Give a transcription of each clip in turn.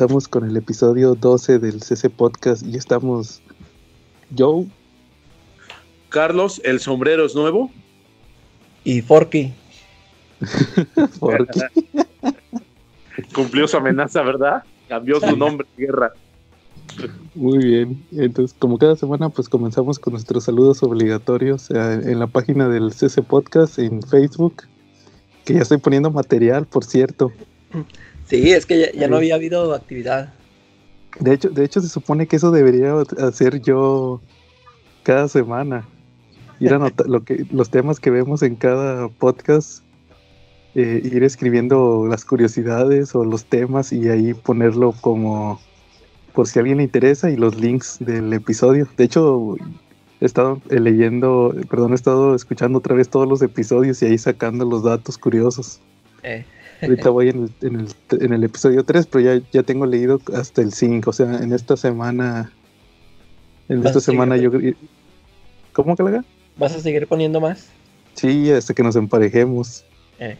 Comenzamos con el episodio 12 del CC Podcast y estamos Joe. Carlos, el sombrero es nuevo. Y Forky. Forky. Cumplió su amenaza, ¿verdad? Cambió su nombre de guerra. Muy bien. Entonces, como cada semana, pues comenzamos con nuestros saludos obligatorios en la página del CC Podcast en Facebook, que ya estoy poniendo material, por cierto. Sí, es que ya, no había habido actividad. De hecho, de hecho, se supone que eso debería hacer yo cada semana. Ir a lo que, los temas que vemos en cada podcast, eh, ir escribiendo las curiosidades o los temas y ahí ponerlo como por si a alguien le interesa y los links del episodio. De hecho, he estado eh, leyendo, perdón, he estado escuchando otra vez todos los episodios y ahí sacando los datos curiosos. Eh. Ahorita voy en el, en el, en el episodio 3, pero ya, ya tengo leído hasta el 5. O sea, en esta semana. En esta semana yo. ¿Cómo haga? ¿Vas a seguir poniendo más? Sí, hasta que nos emparejemos. Eh.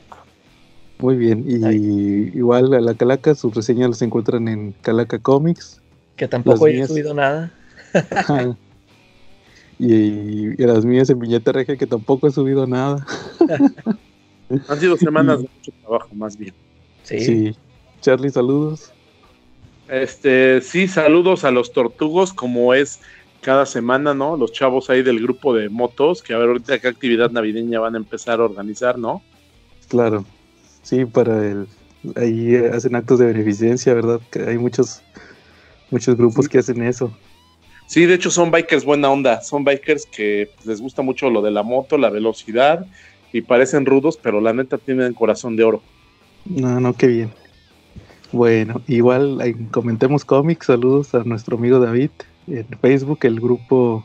Muy bien. Y igual a la Calaca, sus reseñas las encuentran en Calaca Comics. Que tampoco he subido nada. y, y, las mías en Viñeta Regia, que tampoco he subido nada. Han sido semanas de mucho trabajo, más bien. Sí. Charlie, saludos. Este, sí, saludos a los tortugos, como es cada semana, ¿no? Los chavos ahí del grupo de motos, que a ver ahorita qué actividad navideña van a empezar a organizar, ¿no? Claro, sí, para el, ahí hacen actos de beneficencia, ¿verdad? Que hay muchos, muchos grupos que hacen eso. Sí, de hecho son bikers buena onda, son bikers que les gusta mucho lo de la moto, la velocidad y parecen rudos, pero la neta tienen corazón de oro. No, no, qué bien. Bueno, igual comentemos cómics, saludos a nuestro amigo David en Facebook, el grupo,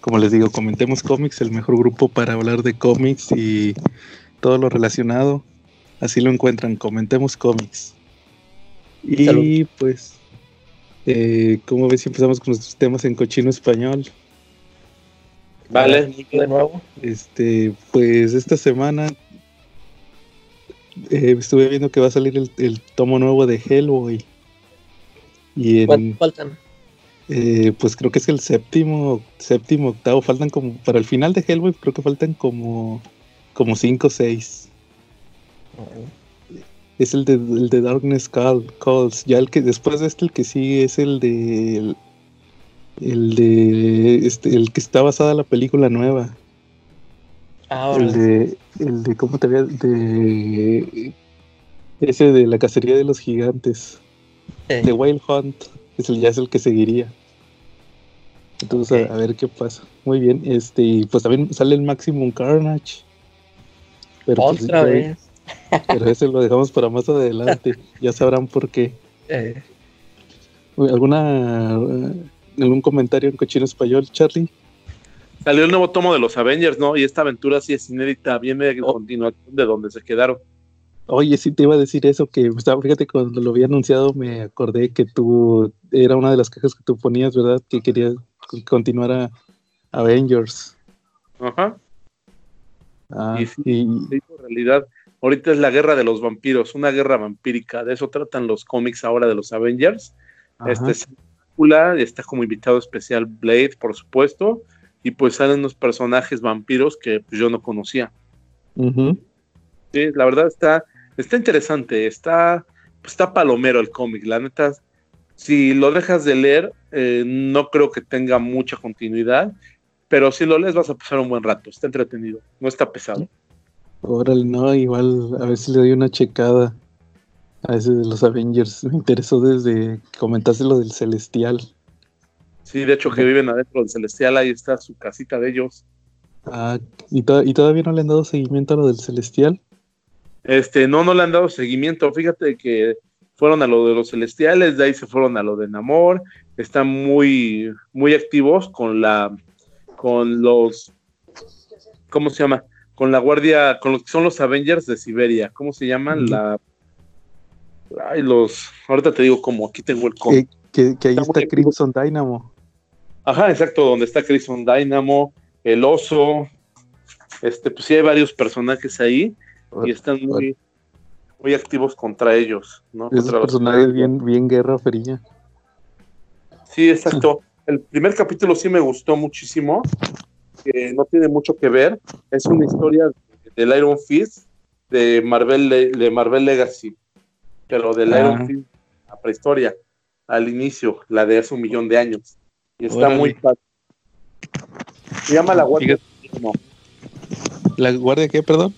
como les digo, comentemos cómics, el mejor grupo para hablar de cómics y todo lo relacionado. Así lo encuentran, comentemos cómics. Y pues, eh, como ves, empezamos con nuestros temas en cochino español. Vale. De nuevo. Este, pues esta semana eh, estuve viendo que va a salir el, tomo nuevo de Hellboy. Y en, faltan? Eh, pues creo que es el séptimo, séptimo, octavo. Faltan como, para el final de Hellboy creo que faltan como, como cinco o seis. Es el de, el de Darkness Calls. Ya el que después de este el que sigue es el de el de este, el que está basada la película nueva. Ah, el de el de cómo te había de ese de la cacería de los gigantes. De Wild Hunt es el ya es el que seguiría. Entonces a, ver qué pasa. Muy bien, este y pues también sale el Maximum Carnage. Pero pues, Otra vez. Pero ese lo dejamos para más adelante. ya sabrán por qué. Eh. ¿Alguna algún comentario en cochino español, Charlie? Salió el nuevo tomo de los Avengers, ¿no? Y esta aventura sí es inédita, viene a oh. continuación de donde se quedaron. Oye, sí te iba a decir eso, que fíjate, cuando lo había anunciado me acordé que tú, era una de las cajas que tú ponías, ¿verdad? Que querías continuar a Avengers. Ajá. Ah, y sí, en realidad, ahorita es la guerra de los vampiros, una guerra vampírica, de eso tratan los cómics ahora de los Avengers. Este es está como invitado especial Blade, por supuesto, y pues salen unos personajes vampiros que pues, yo no conocía. Sí, la verdad está, está interesante, está, pues, está palomero el cómic, la neta, si lo dejas de leer, eh, no creo que tenga mucha continuidad, pero si lo lees vas a pasar un buen rato, está entretenido, no está pesado. Órale, no, igual a ver si le doy una checada a ese de los Avengers. Me interesó desde que comentaste lo del Celestial. Sí, de hecho que viven adentro del Celestial, ahí está su casita de ellos. Ah, ¿y, ¿y todavía no le han dado seguimiento a lo del Celestial? Este, no, no le han dado seguimiento. Fíjate que fueron a lo de los celestiales, de ahí se fueron a lo de Namor, están muy, muy activos con la, con los, ¿cómo se llama? Con la guardia, con los que son los Avengers de Siberia, ¿cómo se llaman? La, ay, los, ahorita te digo cómo, aquí tengo el código. Que, ahí está, Crimson Dynamo. Ajá, exacto, donde está Crimson Dynamo, el oso, este, pues sí hay varios personajes ahí y están muy, muy activos contra ellos, ¿no? Esos personajes bien, bien guerra fría. Sí, exacto. El primer capítulo sí me gustó muchísimo, que no tiene mucho que ver. Es una historia del Iron Fist de Marvel, de Marvel Legacy, pero del Iron. Fist, la prehistoria, al inicio, la de hace un millón de años. Y está muy fácil. Se llama La Guardia Invierno. ¿La Guardia qué, perdón?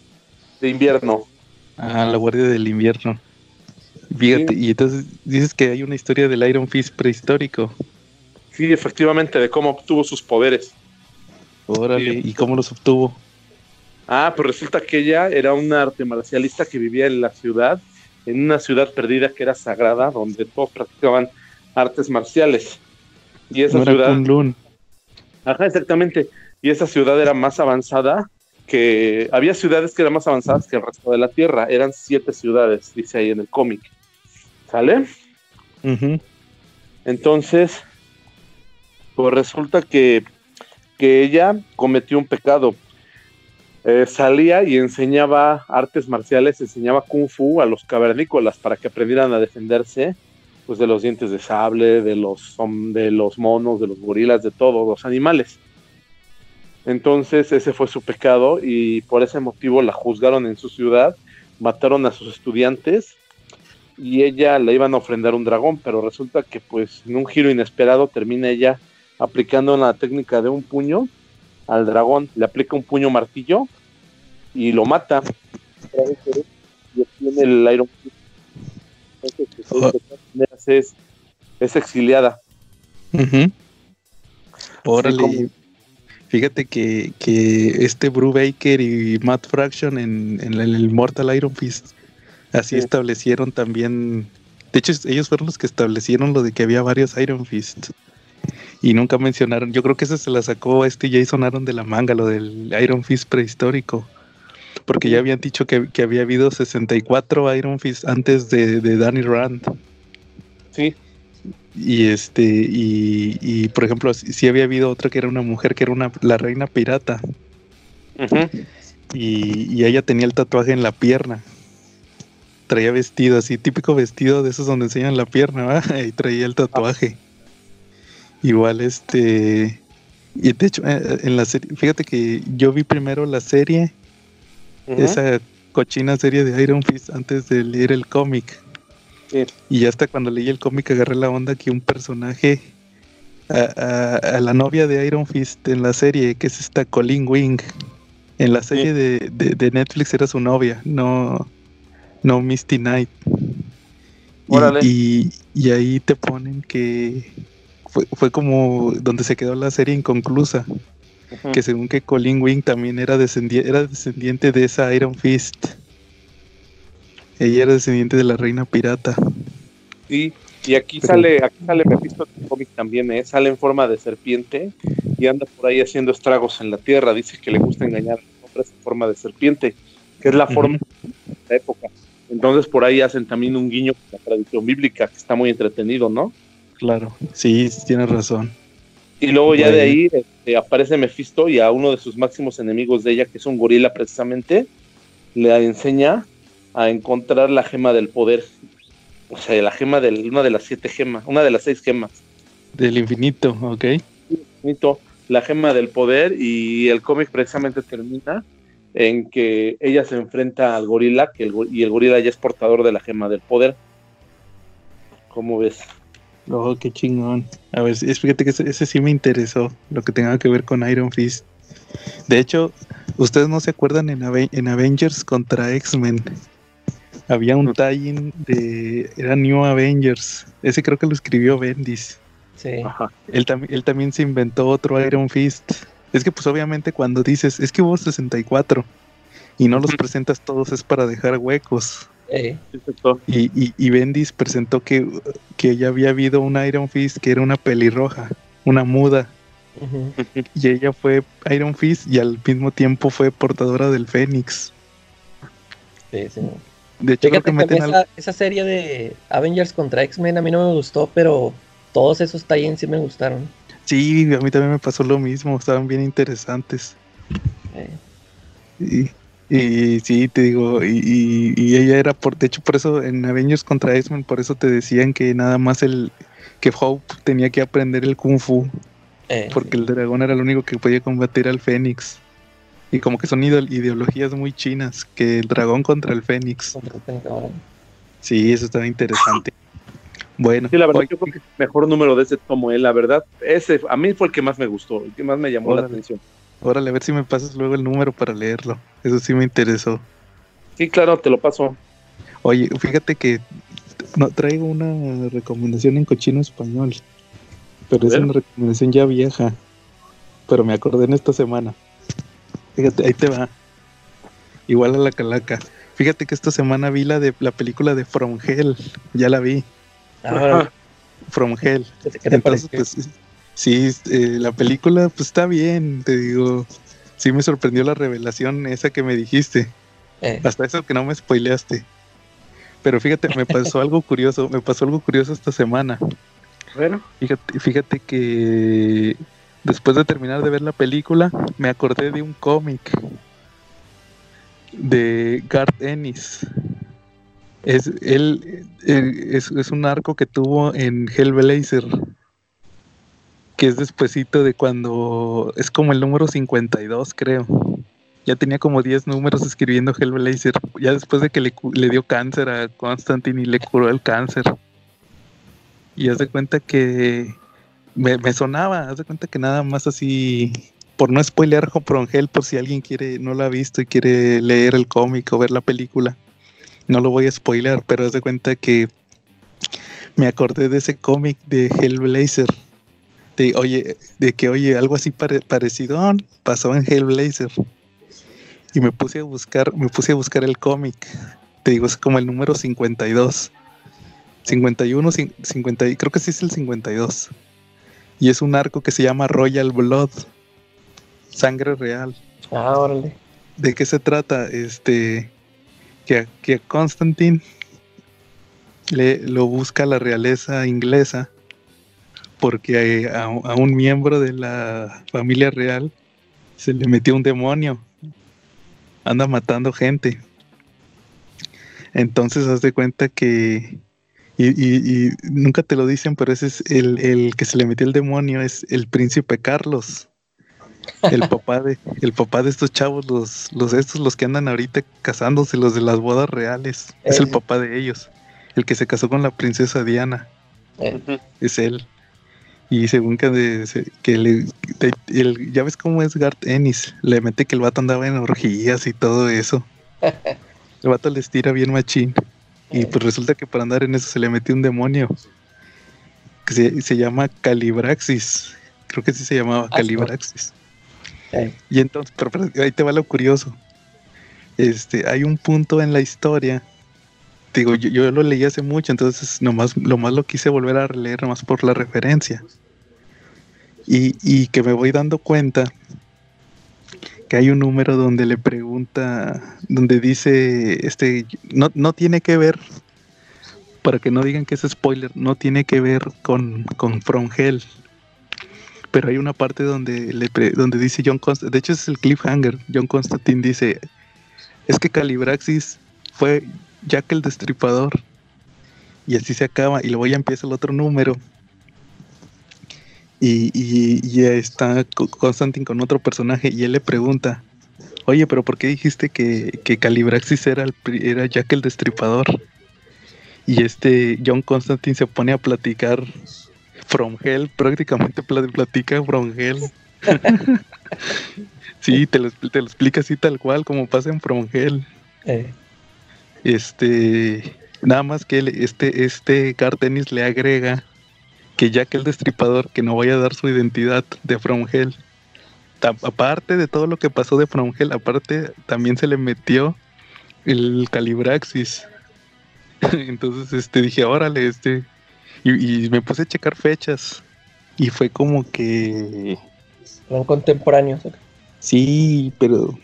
De invierno. Ah, La Guardia del Invierno. Fíjate, y entonces dices que hay una historia del Iron Fist prehistórico. Sí, efectivamente, de cómo obtuvo sus poderes. Órale, ¿y cómo los obtuvo? Ah, pues resulta que ella era una arte marcialista que vivía en la ciudad, en una ciudad perdida que era sagrada, donde todos practicaban artes marciales. Y esa ciudad. Ajá, exactamente. Y esa ciudad era más avanzada que había ciudades que eran más avanzadas que el resto de la Tierra. Eran siete ciudades, dice ahí en el cómic. ¿Sale? Entonces, pues resulta que, ella cometió un pecado. Eh, salía y enseñaba artes marciales, enseñaba kung fu a los cavernícolas para que aprendieran a defenderse pues de los dientes de sable, de los, de los monos, de los gorilas, de todos los animales. Entonces ese fue su pecado y por ese motivo la juzgaron en su ciudad, mataron a sus estudiantes y ella le iban a ofrendar un dragón, pero resulta que pues en un giro inesperado termina ella aplicando la técnica de un puño al dragón, le aplica un puño martillo y lo mata. Y obtiene el Iron Entonces, pues, es, es exiliada. Fíjate que, este Baker y Matt Fraction en, el Mortal Iron Fist así establecieron también. De hecho, ellos fueron los que establecieron lo de que había varios Iron Fist. Y nunca mencionaron. Yo creo que eso se la sacó a este Jason Aaron de la manga, lo del Iron Fist prehistórico. Porque ya habían dicho que, había habido 64 Iron Fist antes de, de Danny Rand. Sí. Y este, y, por ejemplo, si, había habido otra que era una mujer que era una, la reina pirata. y, ella tenía el tatuaje en la pierna. Traía vestido así, típico vestido de esos donde enseñan la pierna, Y traía el tatuaje. Igual este. Y de hecho, eh, en la serie, fíjate que yo vi primero la serie, esa cochina serie de Iron Fist antes de leer el cómic. Y hasta cuando leí el cómic agarré la onda que un personaje, a, la novia de Iron Fist en la serie, que es esta Colleen Wing, en la serie de, Netflix era su novia, no, no Misty Knight. Y, y, ahí te ponen que fue, fue, como donde se quedó la serie inconclusa. Que según que Colleen Wing también era, era descendiente de esa Iron Fist. Ella era descendiente de la reina pirata. Sí, y aquí sale, aquí sale Mephisto en el cómic también, ¿eh? sale en forma de serpiente y anda por ahí haciendo estragos en la tierra. Dice que le gusta engañar a los hombres en forma de serpiente, que es la forma de la época. Entonces por ahí hacen también un guiño con la tradición bíblica, que está muy entretenido, ¿no? Claro, sí, tienes razón. Y luego ya de ahí este, aparece Mephisto y a uno de sus máximos enemigos de ella, que es un gorila precisamente, le enseña a encontrar la gema del poder. O sea, la gema de una de las siete gemas, una de las seis gemas. Del infinito, ok. Infinito, la gema del poder y el cómic precisamente termina en que ella se enfrenta al gorila que el, y el gorila ya es portador de la gema del poder. ¿Cómo ves? Oh, qué chingón. A ver, fíjate que ese, sí me interesó, lo que tenga que ver con Iron Fist. De hecho, ustedes no se acuerdan en, en Avengers contra X-Men, había un tie de. Era New Avengers. Ese creo que lo escribió Bendis. Sí. Él, él también se inventó otro Iron Fist. Es que pues obviamente cuando dices, es que hubo 64 y no los presentas todos es para dejar huecos. Eh, Y, y, y Bendis presentó que, que ya había habido una Iron Fist que era una pelirroja, una muda. Y ella fue Iron Fist y al mismo tiempo fue portadora del Fénix. Sí, sí. De hecho, Fíjate que meten al- esa, esa serie de Avengers contra X-Men a mí no me gustó, pero todos esos tie sí me gustaron. Sí, a mí también me pasó lo mismo, estaban bien interesantes. Eh, Y, y sí, te digo, y, y- y ella era por, de hecho por eso en Avengers contra X-Men, por eso te decían que nada más el, que Hope tenía que aprender el Kung Fu, eh, porque el dragón era el único que podía combatir al Fénix. Y como que son ide- ideologías muy chinas, que el dragón contra el Fénix. Sí, eso estaba interesante. Bueno, Sí, la verdad, yo creo que es el mejor número de ese tomo, eh, la verdad. Ese a mí fue el que más me gustó, el que más me llamó la atención. Órale, a ver si me pasas luego el número para leerlo. Eso sí me interesó. Sí, claro, te lo paso. Oye, fíjate que no, traigo una recomendación en cochino español, pero es una recomendación ya vieja, pero me acordé en esta semana. Fíjate, ahí te va. Igual a la calaca. Fíjate que esta semana vi la de la película de From Hell, ya la vi, Ahora, From Hell. ¿qué te- qué te Entonces, pues sí, eh, la película pues está bien, te digo, sí me sorprendió la revelación esa que me dijiste. Eh, Hasta eso que no me spoileaste. Pero fíjate, me pasó algo curioso, me pasó algo curioso esta semana. Bueno, Fíjate, fíjate que después de terminar de ver la película, me acordé de un cómic de Garth Ennis. Es, él eh, es, es un arco que tuvo en Hellblazer, que es despuesito de cuando es como el número 52, creo. Ya tenía como 10 números escribiendo Hellblazer, ya después de que le, le dio cáncer a Constantine y le curó el cáncer. Y haz de cuenta que me, me sonaba, haz de cuenta que nada más así, por no spoilear From Hell, por si alguien quiere, no lo ha visto y quiere leer el cómic o ver la película, no lo voy a spoilear, pero haz de cuenta que me acordé de ese cómic de Hellblazer. De, oye, de que, oye, algo así pare- parecido ah, pasó en Hellblazer. Y me puse a buscar, me puse a buscar el cómic. Te digo, es como el número 52. 51, cin- 50, y- creo que sí es el 52. Y es un arco que se llama Royal Blood. Sangre real. ah, órale. ¿De qué se trata? Este que que Constantine le lo busca la realeza inglesa porque a, a un miembro de la familia real se le metió un demonio. Anda matando gente. Entonces haz de cuenta que y, y- y nunca te lo dicen, pero ese es el, el que se le metió el demonio, es el príncipe Carlos. El papá de, el papá de estos chavos, los, los estos, los que andan ahorita casándose, los de las bodas reales. Es el Eh. papá de ellos. El que se casó con la princesa Diana. Eh, Es él. Y según que, le, el- ya ves cómo es Garth Ennis, le mete que el vato andaba en orgías y todo eso. El vato les tira bien machín. Y Eh. pues resulta que para andar en eso se le metió un demonio. Que se, se llama Calibraxis. Creo que sí se llamaba Ah, sí. Calibraxis. eh, Y entonces, pero, pero ahí te va lo curioso. Este, hay un punto en la historia. Digo, yo, yo lo leí hace mucho, entonces nomás, lo más lo quise volver a leer nomás por la referencia. Y, y que me voy dando cuenta que hay un número donde le pregunta, donde dice, este, no, no tiene que ver, para que no digan que es spoiler, no tiene que ver con, con From Hell. Pero hay una parte donde, le pre- donde dice John Constantine, de hecho es el cliffhanger, John Constantine dice, es que Calibraxis fue Jack el Destripador. Y así se acaba, y luego ya empieza el otro número. Y, y, está Co- Constantine con otro personaje y él le pregunta, oye, pero ¿por qué dijiste que, que Calibraxis era, el, era Jack el Destripador? Y este John Constantine se pone a platicar From Hell, prácticamente pla- platica From Hell. sí, te lo, te lo explica así tal cual como pasa en From Hell. eh, Este, nada más que este, este Garth Ennis le agrega que Jack el Destripador, que no vaya a dar su identidad de From Hell, aparte de todo lo que pasó de Frongel, aparte también se le metió el Calibraxis. Entonces, este, dije, órale, este. Y, me puse a checar fechas. Y fue como que. Eran contemporáneos. Sí, pero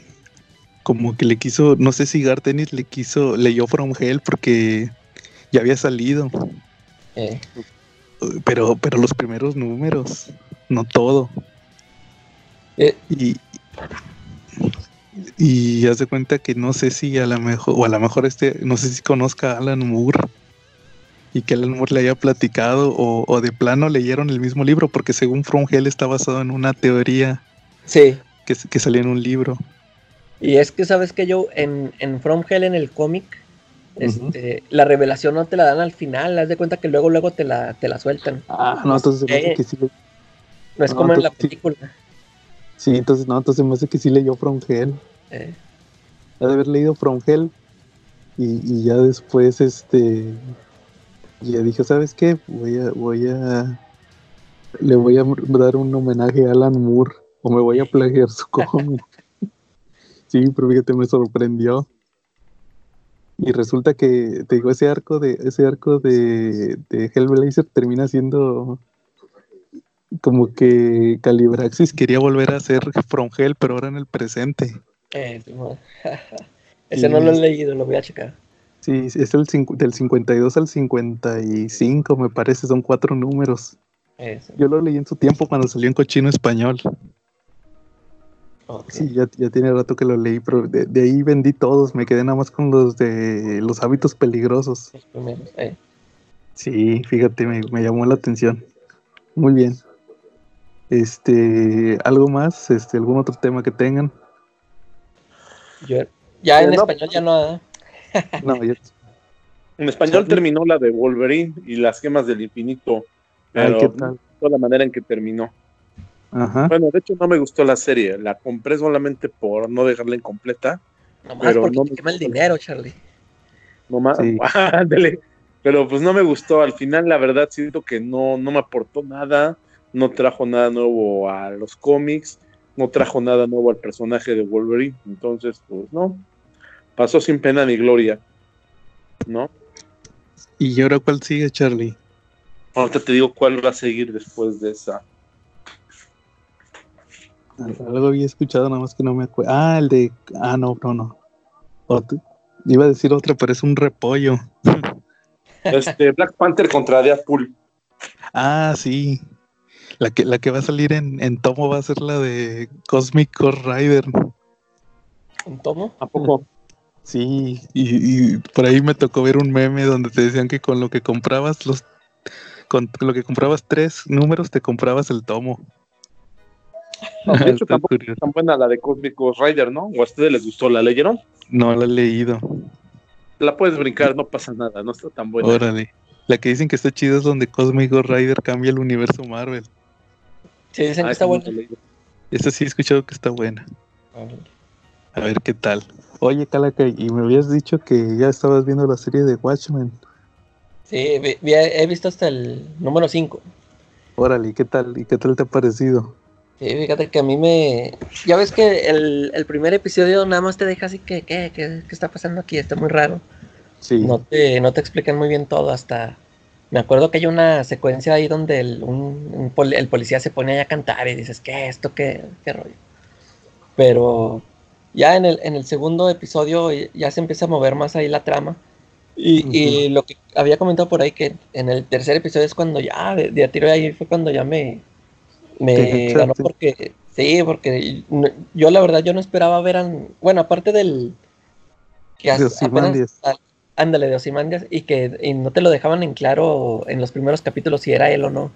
como que le quiso, no sé si Gartenis le quiso, leyó From Hell porque ya había salido. Eh. Pero, pero los primeros números, no todo. Eh. Y, y haz de cuenta que no sé si a lo mejor, o a lo mejor este, no sé si conozca a Alan Moore y que Alan Moore le haya platicado o, de plano leyeron el mismo libro, porque según From Hell está basado en una teoría sí. que, que salió en un libro. Y es que sabes que yo en, en From Hell en el cómic, este, la revelación no te la dan al final, haz de cuenta que luego luego te la, te la sueltan. Ah, no, entonces hace que sí No es como en la película. Sí. entonces no, entonces me hace que sí leyó From Hell. Eh. Ha de haber leído From Hell y, y ya después este ya dije, ¿sabes qué? Voy a, voy a le voy a dar un homenaje a Alan Moore o me voy a plagiar su cómic. Sí, pero fíjate, me sorprendió. Y resulta que, te digo, ese arco de, ese arco de, de Hellblazer termina siendo como que Calibraxis quería volver a ser From Hell, pero ahora en el presente. Eh, ese no lo he leído, lo voy a checar. Sí, es el del 52 al 55, me parece, son cuatro números. Yo lo leí en su tiempo cuando salió en cochino español. Sí, ya, tiene rato que lo leí, pero de, ahí vendí todos, me quedé nada más con los de los hábitos peligrosos. Eh. Sí, fíjate, me, llamó la atención. Muy bien. Este, ¿algo más? Este, ¿Algún otro tema que tengan? ya en español ya no. no, ya. En español terminó la de Wolverine y las gemas del infinito. Pero ¿qué tal? la manera en que terminó. Bueno, de hecho no me gustó la serie, la compré solamente por no dejarla incompleta. Nomás pero porque no quema el dinero, Charlie. Nomás, Pero pues no me gustó, al final la verdad siento que no, no me aportó nada, no trajo nada nuevo a los cómics, no trajo nada nuevo al personaje de Wolverine, entonces pues no, pasó sin pena ni gloria, ¿no? ¿Y ahora cuál sigue, Charlie? Ahorita te digo cuál va a seguir después de esa. Algo había escuchado, nada más que no me acuerdo. Ah, el de. Ah, no, no, no. Iba a decir otra, pero es un repollo. Este, Black Panther contra Deadpool. Ah, sí. La que, la que va a salir en, en tomo va a ser la de Cosmic Core Rider. ¿En tomo? ¿A poco? Sí, y, y, por ahí me tocó ver un meme donde te decían que con lo que comprabas los con lo que comprabas tres números te comprabas el tomo. De hecho, tampoco es tan buena la de Cosmic Ghost Rider, ¿no? ¿O a ustedes les gustó? ¿La leyeron? No la he leído. La puedes brincar, no pasa nada, no está tan buena. Órale. La que dicen que está chida es donde Cosmic Ghost Rider cambia el universo Marvel. Sí, dicen que ah, está buena. Esa sí he escuchado que está buena. A ver qué tal. Oye, Calaca, y me habías dicho que ya estabas viendo la serie de Watchmen. Sí, he visto hasta el número 5. Órale, ¿y qué tal? ¿Y qué tal te ha parecido? Sí, fíjate que a mí me... Ya ves que el, primer episodio nada más te deja así que, ¿qué, qué, está pasando aquí? Está muy raro. Sí. No te, no te explican muy bien todo hasta... Me acuerdo que hay una secuencia ahí donde el, un, el policía se pone a cantar y dices, ¿qué esto? ¿Qué, qué rollo? Pero ya en el, en el segundo episodio ya se empieza a mover más ahí la trama. Y, y lo que había comentado por ahí que en el tercer episodio es cuando ya, de, de a tiro de ahí fue cuando ya me, me ganó porque sí, porque yo la verdad yo no esperaba ver a, bueno, aparte del que ándale de Osimandias y que y no te lo dejaban en claro en los primeros capítulos si era él o no.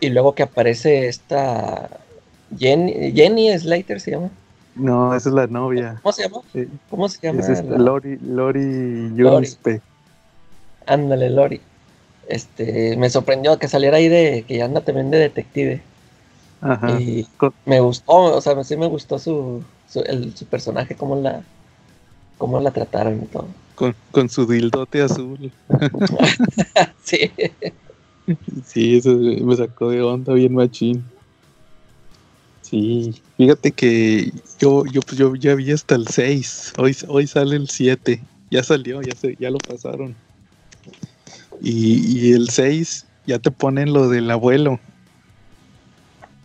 Y luego que aparece esta Jenny, Jenny Slater se llama. No, esa es la novia. ¿Cómo se llama? ¿Cómo se llama? Es Lori, Lori Yunspe. Ándale, Lori este, me sorprendió que saliera ahí de que ya anda también de detective. Ajá. Y me gustó, o sea, sí me gustó su, su, el, su personaje, cómo la, cómo la trataron y todo. Con, con su dildote azul. sí. Sí, eso me sacó de onda bien machín. Sí, fíjate que yo, yo, pues yo ya vi hasta el 6, hoy, hoy sale el 7, ya salió, ya, se, ya lo pasaron. Y, y el 6 ya te ponen lo del abuelo.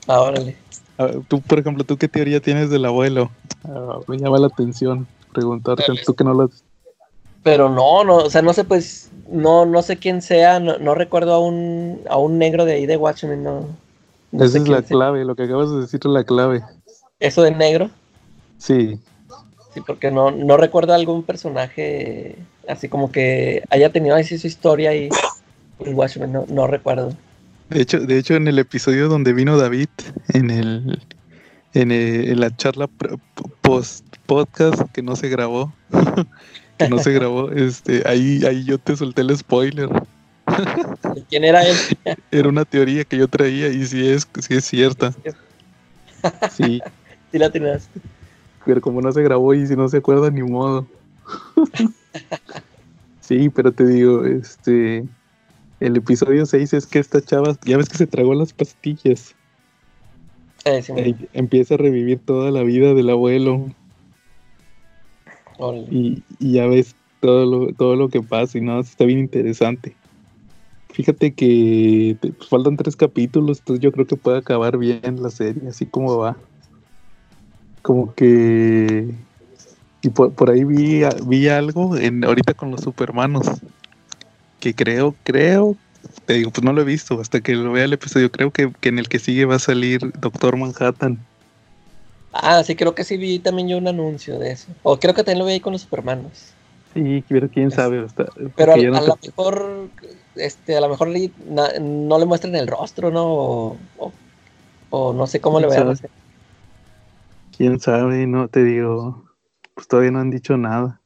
Ah, órale. Tú, por ejemplo, ¿tú qué teoría tienes del abuelo? Ah, me llama la atención preguntarte, tú que no lo Pero no, no, o sea, no sé, pues, no, no sé quién sea, no, recuerdo a un, a un negro de ahí de Watchmen, no. Esa es la clave, lo que acabas de decir es la clave. ¿Eso de negro? Sí. Sí, porque no, no recuerdo algún personaje así como que haya tenido así su historia y en Watchmen, no, no recuerdo. De hecho, de hecho, en el episodio donde vino David, en el en, la charla post podcast que no se grabó, que no se grabó, este, ahí, ahí yo te solté el spoiler. ¿Quién era él? Era una teoría que yo traía y sí es, sí es cierta. Sí. Sí la tenías. Pero como no se grabó y si no se acuerda ni modo. Sí, pero te digo, este el episodio 6 es que esta chava, ya ves que se tragó las pastillas. Eh, empieza a revivir toda la vida del abuelo. Y, ya ves todo lo, todo lo que pasa y nada, está bien interesante. Fíjate que pues, faltan tres capítulos, entonces yo creo que puede acabar bien la serie, así como va. Como que... Y por, ahí vi, vi algo en, ahorita con los supermanos que creo, creo, te digo, pues no lo he visto hasta que lo vea el episodio. Creo que, en el que sigue va a salir Doctor Manhattan. Ah, sí, creo que sí vi también yo un anuncio de eso. O creo que también lo vi ahí con los Supermanos. Sí, pero quién sabe. pero a, lo mejor, este, a lo mejor no le muestran el rostro, ¿no? O, no sé cómo le vean. Quién sabe, no te digo. Pues todavía no han dicho nada.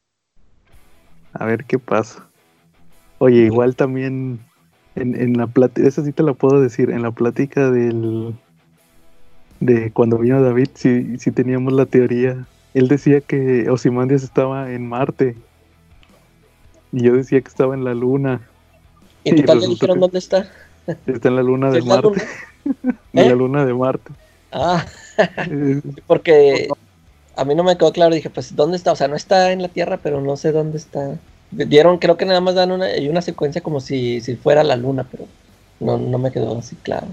A ver qué pasa. Oye, igual también en, en la plática, esa sí te la puedo decir, en la plática del de cuando vino David, sí, sí teníamos la teoría. Él decía que Osimandias estaba en Marte. Y yo decía que estaba en la Luna. ¿Y en le dijeron dónde está? Está en la Luna de Marte. en la ¿Eh? Luna de Marte. Ah, porque a mí no me quedó claro. Dije, pues, ¿dónde está? O sea, no está en la Tierra, pero no sé dónde está. Dieron, creo que nada más dan una, una secuencia como si, si fuera la luna, pero no, no me quedó así claro.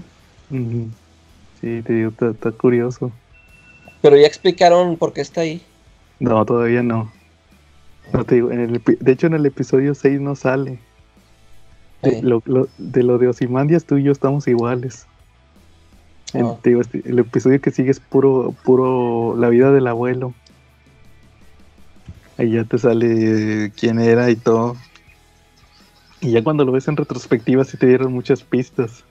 Sí, te digo, está, curioso. Pero ya explicaron por qué está ahí. No, todavía no. No te digo, en el, de hecho en el episodio 6 no sale. De, lo, de lo de Osimandias, tú y yo estamos iguales. Ah. Este, el episodio que sigue es puro, puro la vida del abuelo. Ahí ya te sale quién era y todo. Y ya cuando lo ves en retrospectiva sí te dieron muchas pistas.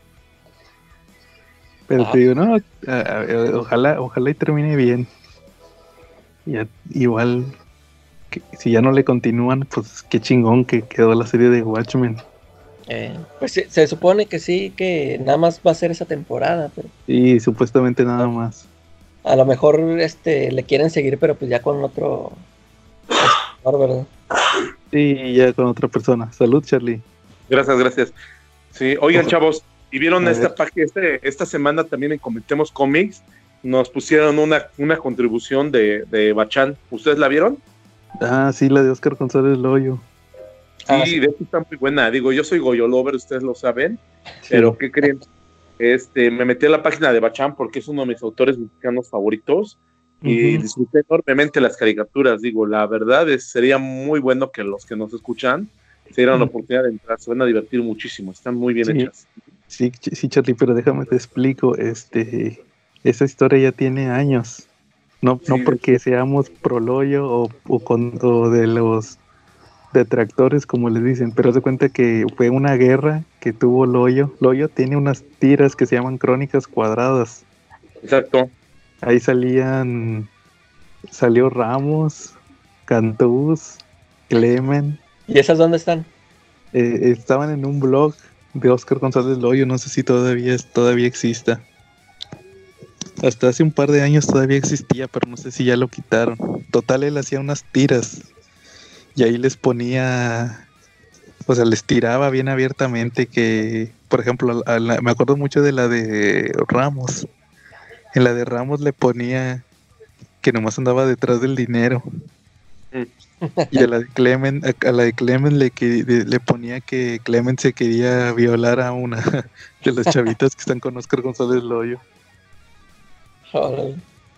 Pero te digo, no, ojalá, ojalá y termine bien. igual, que, si ya no le continúan, pues qué chingón que quedó la serie de Watchmen. Eh, pues se, supone que sí, que nada más va a ser esa temporada. Pero... Sí, supuestamente nada más. A lo mejor este le quieren seguir, pero pues ya con otro ¿verdad? Sí, ya con otra persona. Salud, Charlie. Gracias, gracias. Sí, oigan, chavos, y vieron esta página, este, esta semana también en Cometemos Comics, nos pusieron una, una contribución de, de Bachán. ¿Ustedes la vieron? Ah, sí, la de Oscar González Loyo. Ah, sí, de hecho está muy buena. Digo, yo soy Goyo Lover, ustedes lo saben, pero ¿qué creen? Este, me metí a la página de Bachán porque es uno de mis autores mexicanos favoritos y disfruté enormemente las caricaturas. Digo, la verdad es sería muy bueno que los que nos escuchan se dieran la oportunidad de entrar, se van a divertir muchísimo, están muy bien hechas. Sí, sí, Charlie, pero déjame te explico, este, esa historia ya tiene años. No, no porque seamos proloyo o, o, con, o de los detractores, como les dicen, pero se cuenta que fue una guerra que tuvo Loyo. Loyo tiene unas tiras que se llaman crónicas cuadradas. Exacto. Ahí salían, salió Ramos, Cantús, Clemen. ¿Y esas dónde están? Eh, estaban en un blog de Oscar González Loyo, no sé si todavía, todavía exista. Hasta hace un par de años todavía existía, pero no sé si ya lo quitaron. Total, él hacía unas tiras y ahí les ponía, o sea, les tiraba bien abiertamente que, por ejemplo, me acuerdo mucho de la de Ramos, en la de Ramos le ponía que nomás andaba detrás del dinero. Y a la de Clement, a, la de Clement le, que, le ponía que Clement se quería violar a una de las chavitas que están con Oscar González Loyo.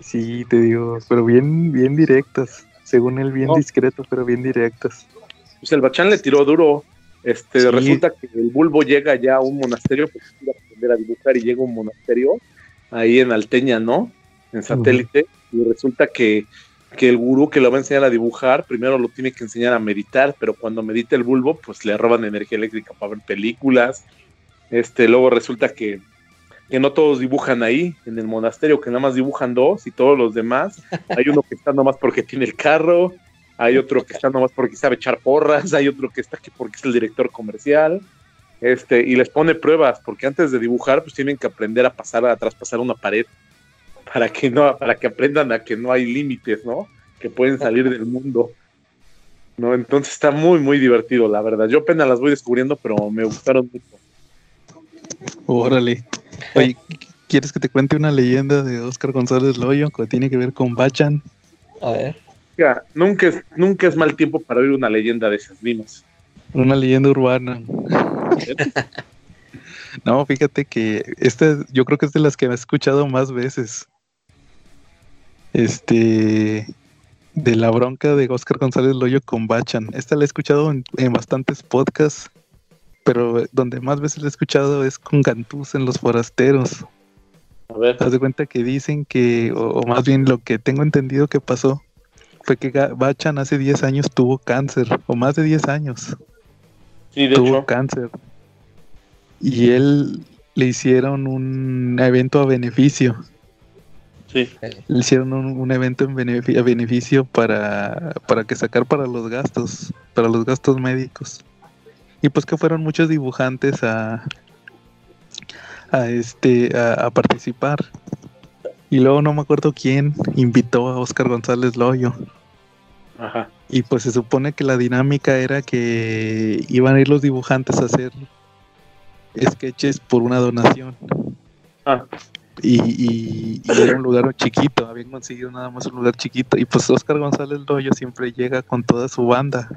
Sí, te digo, pero bien, bien directas. Según él, bien discreto, pero bien directas. Pues el Bachán le tiró duro. Este, resulta que el bulbo llega ya a un monasterio, porque quiere aprender a dibujar y llega a un monasterio ahí en Alteña, ¿no? En satélite. Y resulta que, el gurú que lo va a enseñar a dibujar, primero lo tiene que enseñar a meditar, pero cuando medita el bulbo, pues le roban energía eléctrica para ver películas. Este, luego resulta que que no todos dibujan ahí, en el monasterio, que nada más dibujan dos y todos los demás. Hay uno que está nomás porque tiene el carro, hay otro que está nomás porque sabe echar porras, hay otro que está aquí porque es el director comercial. Este, y les pone pruebas, porque antes de dibujar, pues tienen que aprender a pasar, a traspasar una pared, para que no, para que aprendan a que no hay límites, ¿no? Que pueden salir del mundo. ¿No? Entonces está muy, muy divertido, la verdad. Yo apenas las voy descubriendo, pero me gustaron mucho. Órale. Oye, ¿quieres que te cuente una leyenda de Oscar González Loyo que tiene que ver con Bachan? A ver. Ya, nunca es, nunca es mal tiempo para oír una leyenda de esas mismas. Una leyenda urbana. no, fíjate que esta yo creo que es de las que me he escuchado más veces. Este de la bronca de Oscar González Loyo con Bachan. Esta la he escuchado en, en bastantes podcasts pero donde más veces lo he escuchado es con Gantús en Los Forasteros. A ver. Haz de cuenta que dicen que, o, más bien lo que tengo entendido que pasó, fue que Bachan hace 10 años tuvo cáncer, o más de 10 años. Sí, de tuvo cáncer. Y él le hicieron un evento a beneficio. Sí. Le hicieron un, evento en beneficio, a beneficio para, para que sacar para los gastos, para los gastos médicos. Y pues que fueron muchos dibujantes a, a este a, participar. Y luego no me acuerdo quién invitó a Oscar González Loyo. Ajá. Y pues se supone que la dinámica era que iban a ir los dibujantes a hacer sketches por una donación. Ah. Y, era un lugar chiquito, habían conseguido nada más un lugar chiquito. Y pues Oscar González Loyo siempre llega con toda su banda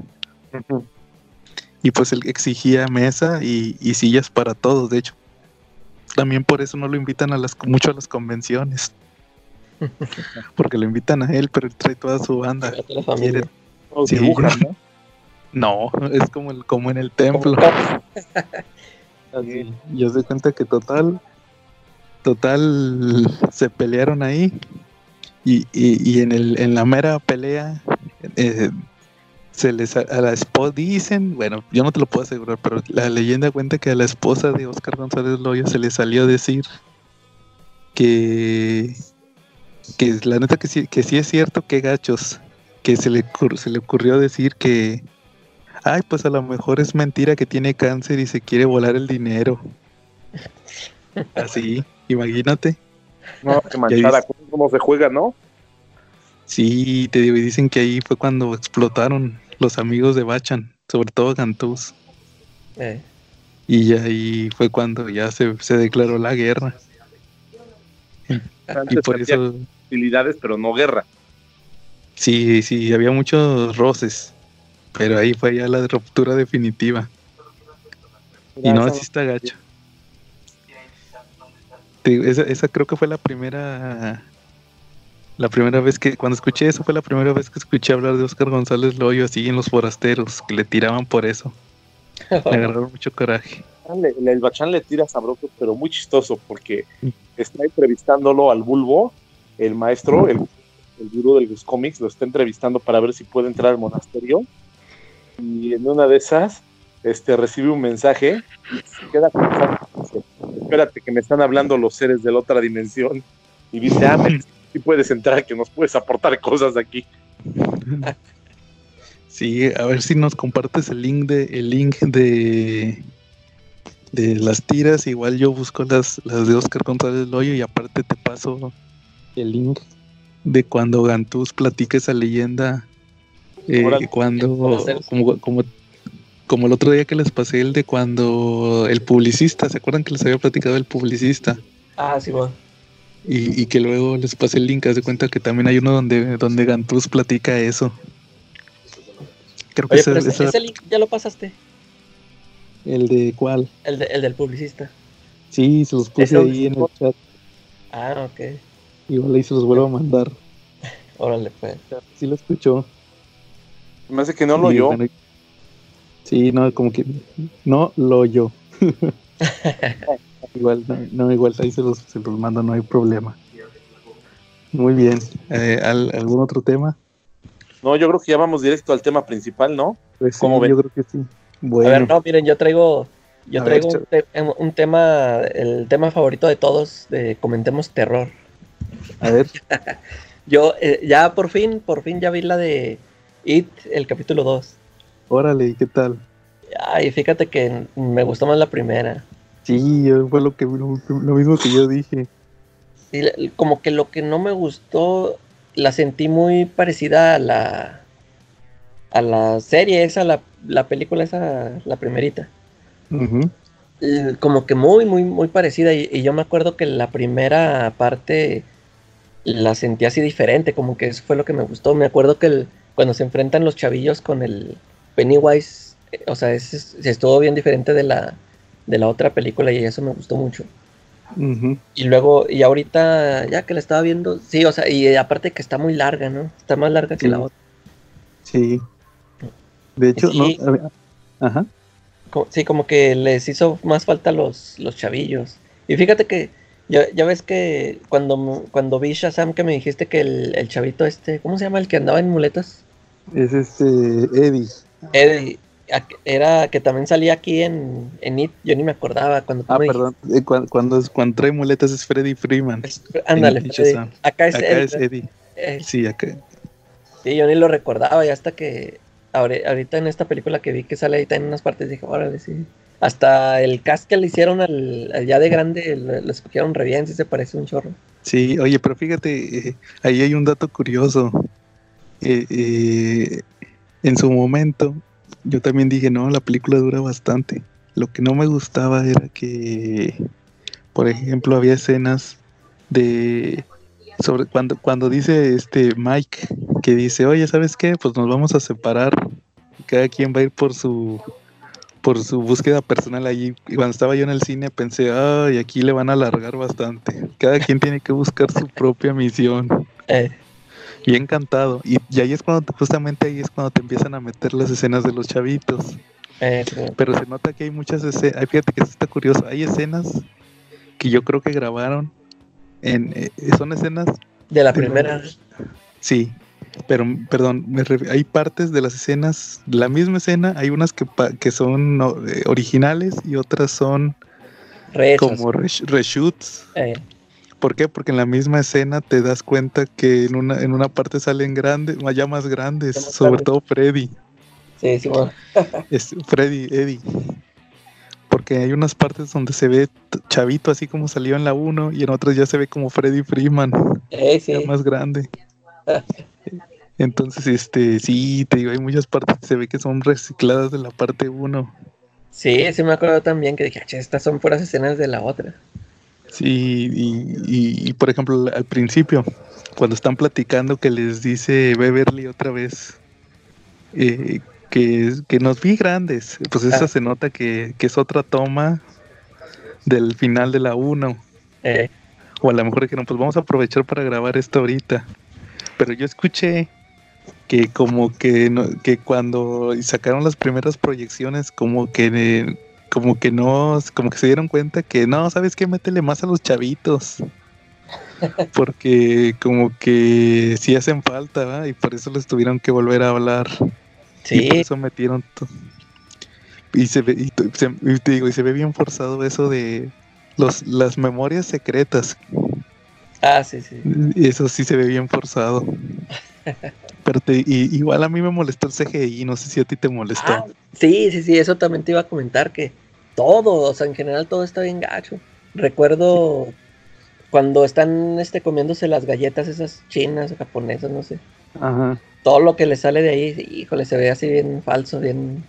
y pues él exigía mesa y, sillas para todos, de hecho. También por eso no lo invitan a las mucho a las convenciones. Porque lo invitan a él, pero él trae toda su banda. ¿no? es como el, como en el templo. Yo se cuenta que total, total se pelearon ahí. Y, y, en el, en la mera pelea, eh, se les a la esposa dicen, bueno, yo no te lo puedo asegurar, pero la leyenda cuenta que a la esposa de Oscar González Loyo se le salió a decir que que la neta que sí, que sí es cierto que gachos, que se le se le ocurrió decir que ay, pues a lo mejor es mentira que tiene cáncer y se quiere volar el dinero. Así, imagínate. No, que manchada, cómo se juega, ¿no? Sí, te digo, y dicen que ahí fue cuando explotaron los amigos de Bachan, sobre todo Gantús. Eh. Y ahí fue cuando ya se, declaró la guerra. y por eso. Hostilidades, pero no guerra. Sí, sí, había muchos roces. Pero ahí fue ya la ruptura definitiva. y no, así está gacho. Esa, esa creo que fue la primera la primera vez que, cuando escuché eso, fue la primera vez que escuché hablar de Oscar González Loyo así en los forasteros, que le tiraban por eso. Me agarraron mucho coraje. El, el Bachán le tira sabroso, pero muy chistoso, porque está entrevistándolo al bulbo, el maestro, el, el gurú de los cómics, lo está entrevistando para ver si puede entrar al monasterio. Y en una de esas, este, recibe un mensaje y se queda pensando, espérate que me están hablando los seres de la otra dimensión. Y dice, ah, si puedes entrar, que nos puedes aportar cosas aquí. Sí, a ver si nos compartes el link de el link de de las tiras, igual yo busco las, las de Oscar González Loyo y aparte te paso el link de cuando Gantús platica esa leyenda eh, cuando como, como, como el otro día que les pasé el de cuando el publicista, ¿se acuerdan que les había platicado el publicista? Ah, sí, bueno Y, que luego les pase el link, haz de cuenta que también hay uno donde, donde Gantus platica eso. Creo que ese, link ya lo pasaste. ¿El de cuál? El, el del publicista. Sí, se los puse ahí en el chat. Ah, ok. Igual ahí se los vuelvo a mandar. Órale, pues. Sí lo escuchó. Me hace que no lo oyó. sí, no, como que no lo oyó. igual, no, igual ahí se los, se los mando, no hay problema. Muy bien. Eh, ¿Algún otro tema? No, yo creo que ya vamos directo al tema principal, ¿no? Pues sí, yo creo que sí. Bueno. A ver, no, miren, yo traigo, yo traigo un, tema, el tema favorito de todos, de comentemos terror. A ver. yo eh, ya por fin, por fin ya vi la de It, el capítulo 2. Órale, ¿y qué tal? Ay, fíjate que me gustó más la primera. Sí, fue lo que lo, mismo que yo dije. como que lo que no me gustó la sentí muy parecida a la a la serie esa, la, la película esa, la primerita. Como que muy, muy, muy parecida. Y, yo me acuerdo que la primera parte la sentí así diferente, como que eso fue lo que me gustó. Me acuerdo que cuando se enfrentan los chavillos con el Pennywise, eh, o sea, es, estuvo bien diferente de la, de la otra película y eso me gustó mucho. Y luego, y ahorita, ya que la estaba viendo, sí, o sea, y aparte que está muy larga, ¿no? Está más larga que la otra. Sí. De hecho, no. Ajá. Sí, como que les hizo más falta los, los chavillos. Y fíjate que, ya, ya ves que cuando, cuando vi Shazam que me dijiste que el, el chavito este, ¿cómo se llama el que andaba en muletas? Es este, Eddie. Eddie era que también salía aquí en, en It, yo ni me acordaba cuando Ah, perdón, eh, cuando, cuando, trae muletas es Freddy Freeman. ándale, acá es, Eddie. Eh. Sí, acá. Sí, yo ni lo recordaba y hasta que ahorita en esta película que vi que sale ahí en unas partes dije, órale, sí. Hasta el cast que le hicieron al, ya de grande lo, escogieron re bien, sí se parece un chorro. Sí, oye, pero fíjate, eh, ahí hay un dato curioso. en su momento, yo también dije, no, la película dura bastante. Lo que no me gustaba era que, por ejemplo, había escenas de sobre cuando cuando dice este Mike que dice, "Oye, ¿sabes qué? Pues nos vamos a separar. Cada quien va a ir por su por su búsqueda personal allí. Y cuando estaba yo en el cine pensé, ay, aquí le van a alargar bastante. Cada quien tiene que buscar su propia misión. Eh y encantado. Y, ahí es cuando, justamente ahí es cuando te empiezan a meter las escenas de los chavitos. Pero se nota que hay muchas escenas, fíjate que está curioso, hay escenas que yo creo que grabaron en, eh, son escenas... De la primera. sí, pero perdón, hay partes de las escenas, la misma escena, hay unas que, que son eh, originales y otras son como reshoots. Eh. ¿Por qué? Porque en la misma escena te das cuenta que en una, en una parte salen grandes, ya más grandes, sobre todo Freddy. Sí, sí, bueno. es Freddy, Eddie. Porque hay unas partes donde se ve chavito así como salió en la 1 y en otras ya se ve como Freddy Freeman. Sí, Ya más grande. Entonces, este, sí, te digo, hay muchas partes que se ve que son recicladas de la parte 1. Sí, sí me acuerdo también que dije, estas son puras escenas de la otra. Sí, y, por ejemplo, al principio, cuando están platicando que les dice Beverly otra vez eh, que, que, nos vi grandes, pues esa ah. se nota que, es otra toma del final de la 1. Eh. O a lo mejor que no, pues vamos a aprovechar para grabar esto ahorita. Pero yo escuché que como que, que cuando sacaron las primeras proyecciones, como que como que no, como que se dieron cuenta que no, ¿sabes qué? Métele más a los chavitos. Porque como que sí hacen falta, ¿verdad? Y por eso les tuvieron que volver a hablar. Sí. Y por eso metieron y se ve, y, te digo, y se ve bien forzado eso de los, las memorias secretas. Ah, sí, sí. Eso sí se ve bien forzado. Pero te, igual a mí me molestó el CGI, no sé si a ti te molestó. Ah, sí, sí, sí, eso también te iba a comentar que todo, o sea, en general todo está bien gacho. Recuerdo cuando están este, comiéndose las galletas esas chinas o japonesas, no sé. Ajá. Todo lo que le sale de ahí, híjole, se ve así bien falso, bien...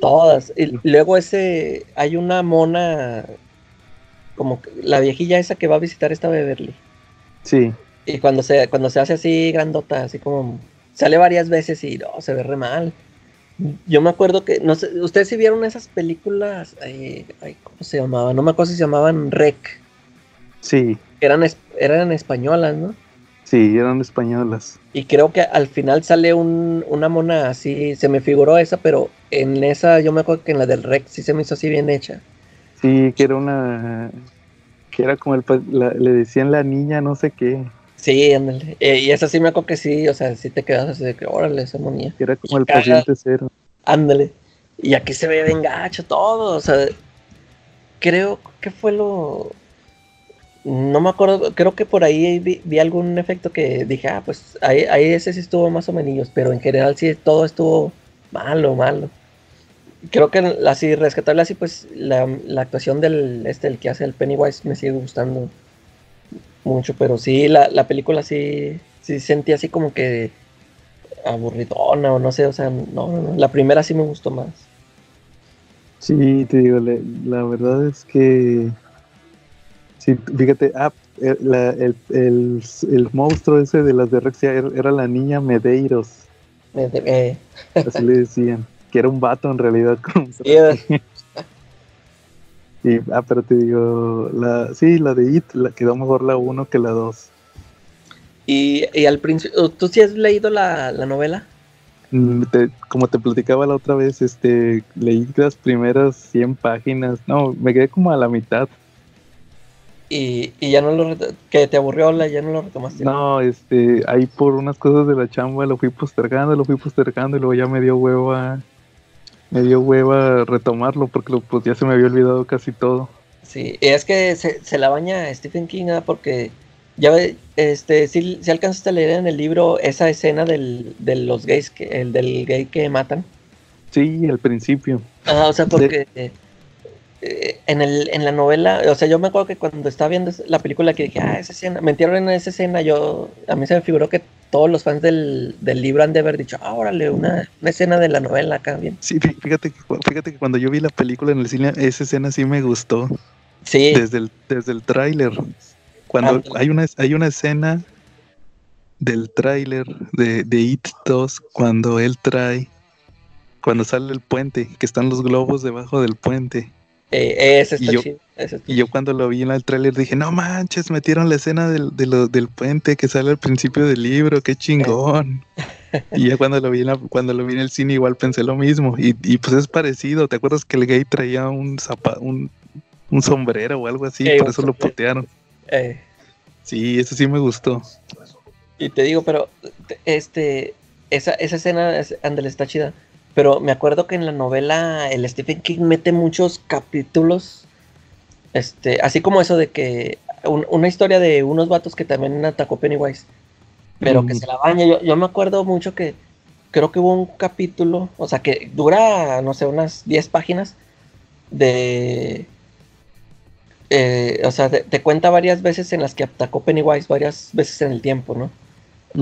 Todas. Y luego ese, hay una mona como la viejilla esa que va a visitar esta Beverly. Sí. Y cuando se, cuando se hace así grandota, así como sale varias veces y no, se ve re mal. Yo me acuerdo que, no sé, ustedes si vieron esas películas, eh, ¿cómo se llamaban? No me acuerdo si se llamaban Rec. Sí. Eran, eran españolas, ¿no? Sí, eran españolas. Y creo que al final sale un, una mona así, se me figuró esa, pero en esa yo me acuerdo que en la del Rec sí se me hizo así bien hecha. Sí, que era una, que era como el, le decían la niña no sé qué. Sí, ándale. Eh, y esa sí me acuerdo que sí, o sea, sí te quedas así de que, órale, esa monía. Era como el paciente cero. Ándale. Y aquí se ve bien gacho todo, o sea, creo que fue lo... No me acuerdo, creo que por ahí vi, algún efecto que dije, ah, pues ahí, ahí, ese sí estuvo más o menos, pero en general sí todo estuvo malo, malo. Creo que así, rescatable así, pues la, la actuación del, este, el que hace el Pennywise me sigue gustando mucho, pero sí, la, la película sí, sí sentí así como que aburridona o no sé, o sea, no, la primera sí me gustó más. Sí, te digo, la verdad es que, sí, fíjate, ah, eh, el, el, el, monstruo ese de las de Rexia era, la niña Medeiros. Eh. Así le decían, que era un vato en realidad. Con ah, pero te digo, la, sí, la de It la quedó mejor la 1 que la 2. Y, al principio, ¿tú sí has leído la, novela? Mm, como te platicaba la otra vez, este, leí las primeras 100 páginas, no, me quedé como a la mitad. Y, ya no lo, que te aburrió, la, ya no lo retomaste. No, este, ahí por unas cosas de la chamba lo fui postergando, lo fui postergando y luego ya me dio hueva me dio hueva retomarlo porque pues ya se me había olvidado casi todo. Sí, es que se, la baña Stephen King ¿ah? porque ya ve, este, si, si alcanzaste a leer en el libro esa escena del, de los gays, que, el del gay que matan. Sí, al principio. Ah, o sea, porque eh, en, el, en la novela, o sea, yo me acuerdo que cuando estaba viendo la película que dije, ah, esa escena, me entierran en esa escena, yo, a mí se me figuró que todos los fans del, libro han de haber dicho, ah, órale, una, escena de la novela acá bien. Sí, fíjate, fíjate que cuando yo vi la película en el cine, esa escena sí me gustó. Sí. Desde el, desde el tráiler. Cuando hay una, hay una escena del tráiler de, de It 2 cuando él trae, cuando sale el puente, que están los globos debajo del puente. Eh, ese y, yo, y yo cuando lo vi en el tráiler dije, no manches, metieron la escena del, del puente que sale al principio del libro, qué chingón. y ya cuando lo vi en cuando lo vi en el cine igual pensé lo mismo. Y, pues es parecido, ¿te acuerdas que el gay traía un un, un sombrero o algo así? por eso lo putearon. Eh. Sí, eso sí me gustó. Y te digo, pero este esa, esa escena, Andel, está chida. Pero me acuerdo que en la novela el Stephen King mete muchos capítulos, este, así como eso de que una historia de unos vatos que también atacó Pennywise, pero que se la baña. Yo, yo me acuerdo mucho que creo que hubo un capítulo, o sea, que dura, no sé, unas 10 páginas de... Eh, o sea, te, cuenta varias veces en las que atacó Pennywise, varias veces en el tiempo, ¿no?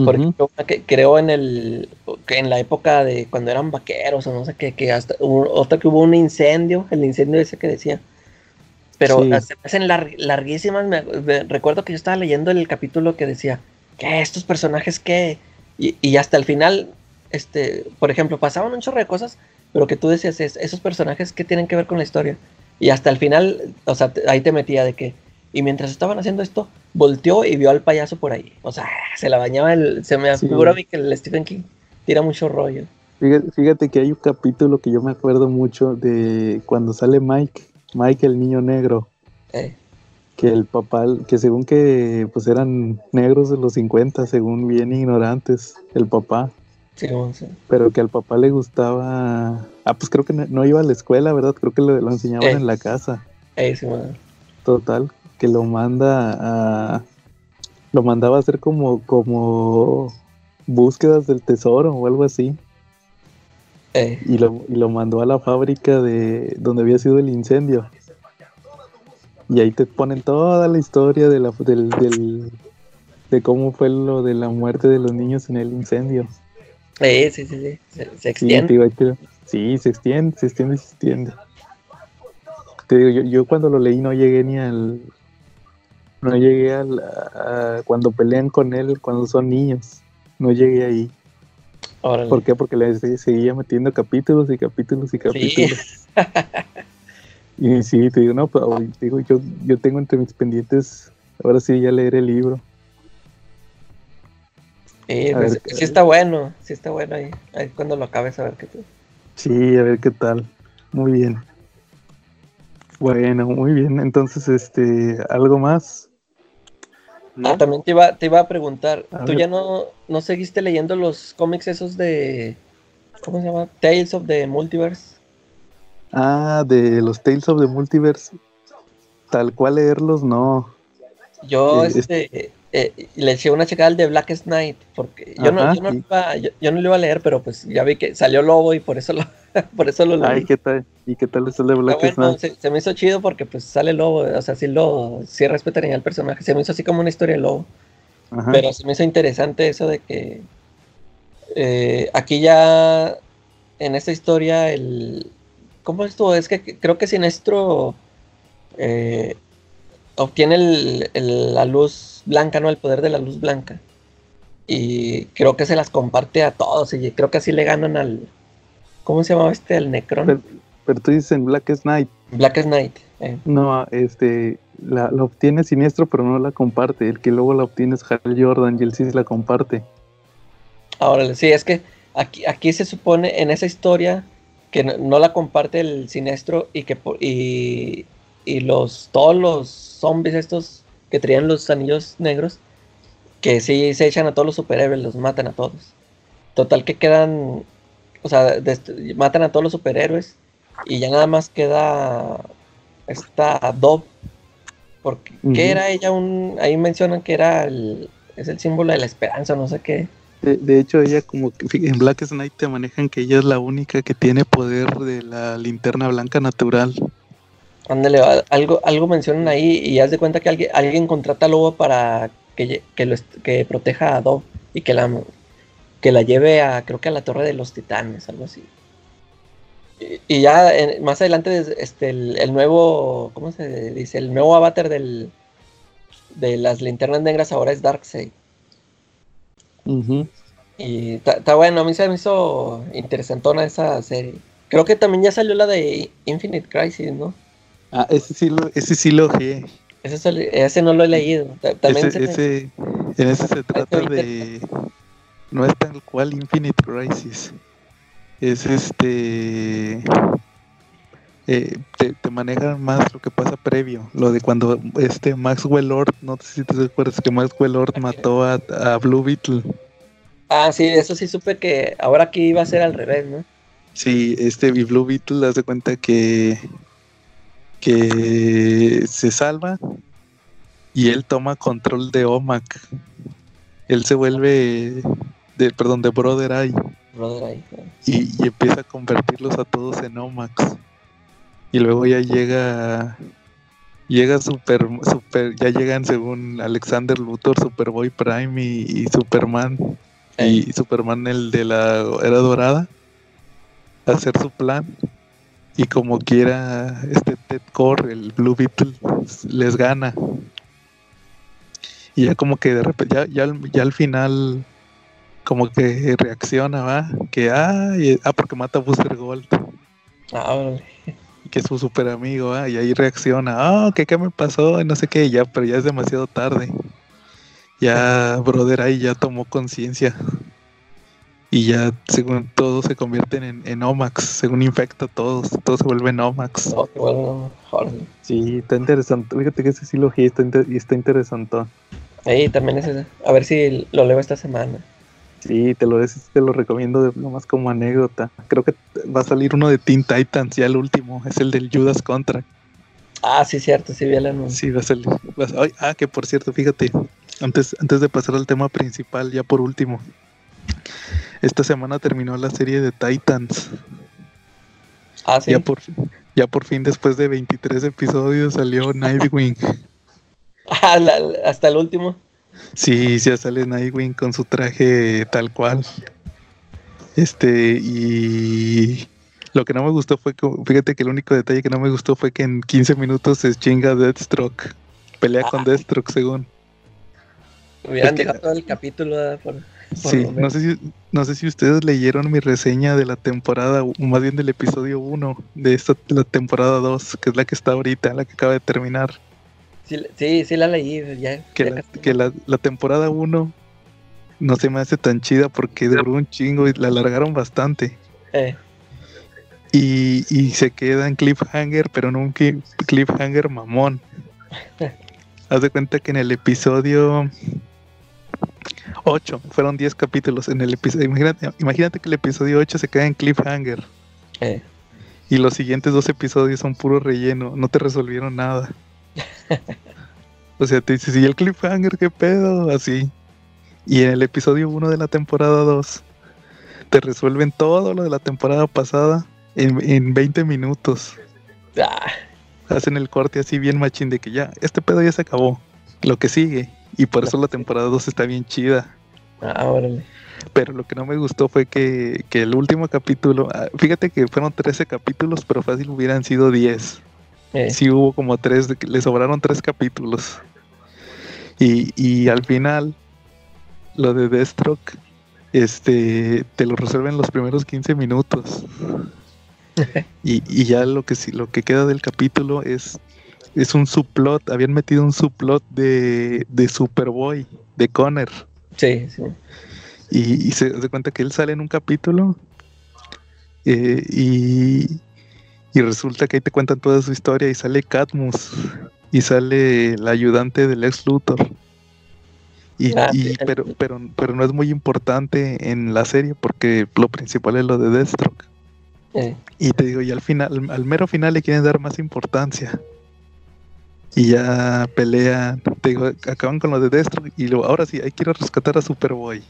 Por ejemplo, que creo en el que en la época de cuando eran vaqueros o no sé qué, que hasta otra que hubo un incendio, el incendio ese que decía. Pero se hacen larguísimas. recuerdo que yo estaba leyendo el capítulo que decía que estos personajes que y, hasta el final, este, por ejemplo, pasaban un chorro de cosas, pero que tú decías esos personajes que tienen que ver con la historia. Y hasta el final, o sea, ahí te metía de que y mientras estaban haciendo esto, volteó y vio al payaso por ahí. O sea, se la bañaba el. Se me aseguró a mí que el Stephen King tira mucho rollo. Fíjate, que hay un capítulo que yo me acuerdo mucho de cuando sale Mike, Mike el niño negro. Eh. Que el papá, que según que pues eran negros de los 50, según bien ignorantes, el papá. Sí, sí. Pero que al papá le gustaba. Ah, pues creo que no, iba a la escuela, ¿verdad? Creo que lo, lo enseñaban eh. en la casa. Eh, sí, Total, que lo manda a lo mandaba a hacer como como búsquedas del tesoro o algo así eh. y, lo, y lo mandó a la fábrica de donde había sido el incendio y ahí te ponen toda la historia de la del, del de cómo fue lo de la muerte de los niños en el incendio sí, sí, sí, Se, extiende. Sí, se extiende, se extiende, se extiende. te digo, yo, yo cuando lo leí no llegué ni al, no llegué al, a, cuando pelean con él cuando son niños. No llegué ahí. ¿Por qué? Porque le seguía metiendo capítulos y capítulos y capítulos. y sí, te digo, no, pero pues, digo, yo, yo tengo entre mis pendientes, ahora sí ya leer el libro. Pues, sí está bueno, sí está bueno ahí, ahí cuando lo acabes a ver qué tal. Sí, a ver qué tal. Muy bien. Bueno, muy bien. Entonces, este, ¿algo más? Ah, también te iba, te iba a preguntar, ¿tú ya no, no seguiste leyendo los cómics esos de, ¿cómo se llama? Tales of the Multiverse. Ah, de los Tales of the Multiverse. Tal cual leerlos, no. Yo, eh, este, eh, le eché una checada al de Blackest Night, porque yo, no, yo, no iba, yo, no lo iba a leer, pero pues ya vi que salió Lobo y por eso lo, por eso lo leí. Ay, ¿qué tal? ¿Y qué tal es el de Night? Se, me hizo chido porque pues sale Lobo, o sea, sí lo, sí respetaría al personaje, se me hizo así como una historia de Lobo. Pero se me hizo interesante eso de que eh, aquí ya en esta historia el... ¿Cómo estuvo? Es que creo que Sinestro eh, obtiene el, la luz blanca, ¿no? El poder de la luz blanca. Y creo que se las comparte a todos. Y creo que así le ganan al. ¿Cómo se llamaba este? El Necron. Pero, tú dices en Black Knight. Black Knight. Eh. No, este. La, obtiene Siniestro, pero no la comparte. El que luego la obtiene es Hal Jordan y él sí la comparte. Ahora, sí, es que aquí, aquí se supone en esa historia que no, la comparte el Siniestro y que y, y los todos los zombies estos que traían los anillos negros, que sí se echan a todos los superhéroes, los matan a todos. Total que quedan, o sea, matan a todos los superhéroes y ya nada más queda esta Dove. Porque, ¿qué era ella? Un, ahí mencionan que era el, es el símbolo de la esperanza, no sé qué. De, hecho, ella como que en Black Knight te manejan que ella es la única que tiene poder de la linterna blanca natural. Ándale, algo, algo mencionan ahí y haz de cuenta que alguien, alguien contrata a Lobo para que, que, proteja a Dove y que la, que la lleve a, creo que a la Torre de los Titanes, algo así. Y, ya más adelante, este, el, nuevo, ¿cómo se dice? El nuevo avatar del, de las linternas negras ahora es Darkseid. Y está bueno, a mí se me hizo interesantona esa serie. Creo que también ya salió la de Infinite Crisis, ¿no? Ah, ese sí lo, ese sí lo Ese, ese no lo he leído. También ese, En ese se trata de. No es tal cual Infinite Crisis. Es este. Eh, te, manejan más lo que pasa previo. Lo de cuando este Maxwell Lord, no sé si te acuerdas que Maxwell Lord mató a, a Blue Beetle. Ah, sí, eso sí supe que ahora aquí iba a ser al revés, ¿no? Sí, este Blue Beetle, de cuenta que que se salva y él toma control de Omac. Él se vuelve de, perdón, de Brother Eye. y, empieza a convertirlos a todos en Omax. Y luego ya llega llega super super ya llegan según Alexander Luthor, Superboy Prime y, Superman y Superman el de la era dorada a hacer su plan y como quiera este Ted Core, el Blue Beetle, les gana. Y ya como que de repente, ya, ya, al final como que reacciona, ¿va? Que, ah, ah porque mata a Booster Gold. Ah, que es su super amigo, ¿va? Y ahí reacciona, ah, ¿qué, ¿qué me pasó? Y no sé qué, ya, pero ya es demasiado tarde. Ya, brother, ahí ya tomó conciencia y ya según todos se convierten en, en Omax, según infecta a todos, todos se vuelven Omax. Oh, sí, está interesante, fíjate que ese sí lo está, y está interesante. Sí, también es ese. A ver si lo leo esta semana. Sí, te lo, te lo recomiendo nomás como anécdota. Creo que va a salir uno de Teen Titans, ya el último, es el del Judas Contra. Ah, sí, cierto, sí vi el anuncio. Sí, va a salir. ah, que por cierto, fíjate, antes, antes de pasar al tema principal, ya por último, esta semana terminó la serie de Titans. Ah, sí. Ya por, ya por fin, después de 23 episodios, salió Nightwing. Ah, hasta el último. Sí, ya sale Nightwing con su traje tal cual. Este, y Lo que no me gustó fue que, fíjate que el único detalle que no me gustó fue que en 15 minutos se chinga Deathstroke. Pelea con ah. Deathstroke, según. Hubieran dejado todo el capítulo. sí, no sé, si, no sé si ustedes leyeron mi reseña de la temporada, más bien del episodio 1 de esta la temporada 2, que es la que está ahorita, la que acaba de terminar. Sí, sí, la leí. Ya, que, la, la, temporada 1 no se me hace tan chida porque duró un chingo y la alargaron bastante. Eh. Y, y, se queda en cliffhanger, pero no un cliffhanger mamón. Haz de cuenta que en el episodio 8, fueron 10 capítulos en el episodio. Imagínate, imagínate que el episodio 8 se queda en cliffhanger. Eh. Y los siguientes dos episodios son puro relleno, no te resolvieron nada. o sea, te dices, ¿y el cliffhanger qué pedo? Así. Y en el episodio 1 de la temporada 2 te resuelven todo lo de la temporada pasada en, en 20 minutos. Ah. Hacen el corte así bien machín de que ya, este pedo ya se acabó. Lo que sigue. Y por eso la temporada 2 está bien chida. Ah, Pero lo que no me gustó fue que, que el último capítulo, ah, fíjate que fueron 13 capítulos, pero fácil hubieran sido 10. Eh. Sí hubo como 3, le sobraron 3 capítulos. Y, y al final lo de Deathstroke, este, te lo resuelven los primeros 15 minutos. y, y, ya lo que lo que queda del capítulo es, es un subplot. Habían metido un subplot de, de Superboy, de Connor. Sí, sí. Y, se da cuenta que él sale en un capítulo eh, y, y resulta que ahí te cuentan toda su historia y sale Cadmus y sale el ayudante del ex Luthor. Y, ah, pero, pero, pero no es muy importante en la serie porque lo principal es lo de Deathstroke. Y te digo, y al final, al, mero final le quieren dar más importancia. Y ya pelean, te digo, acaban con lo de Deathstroke y luego, ahora sí, hay que ir a rescatar a Superboy.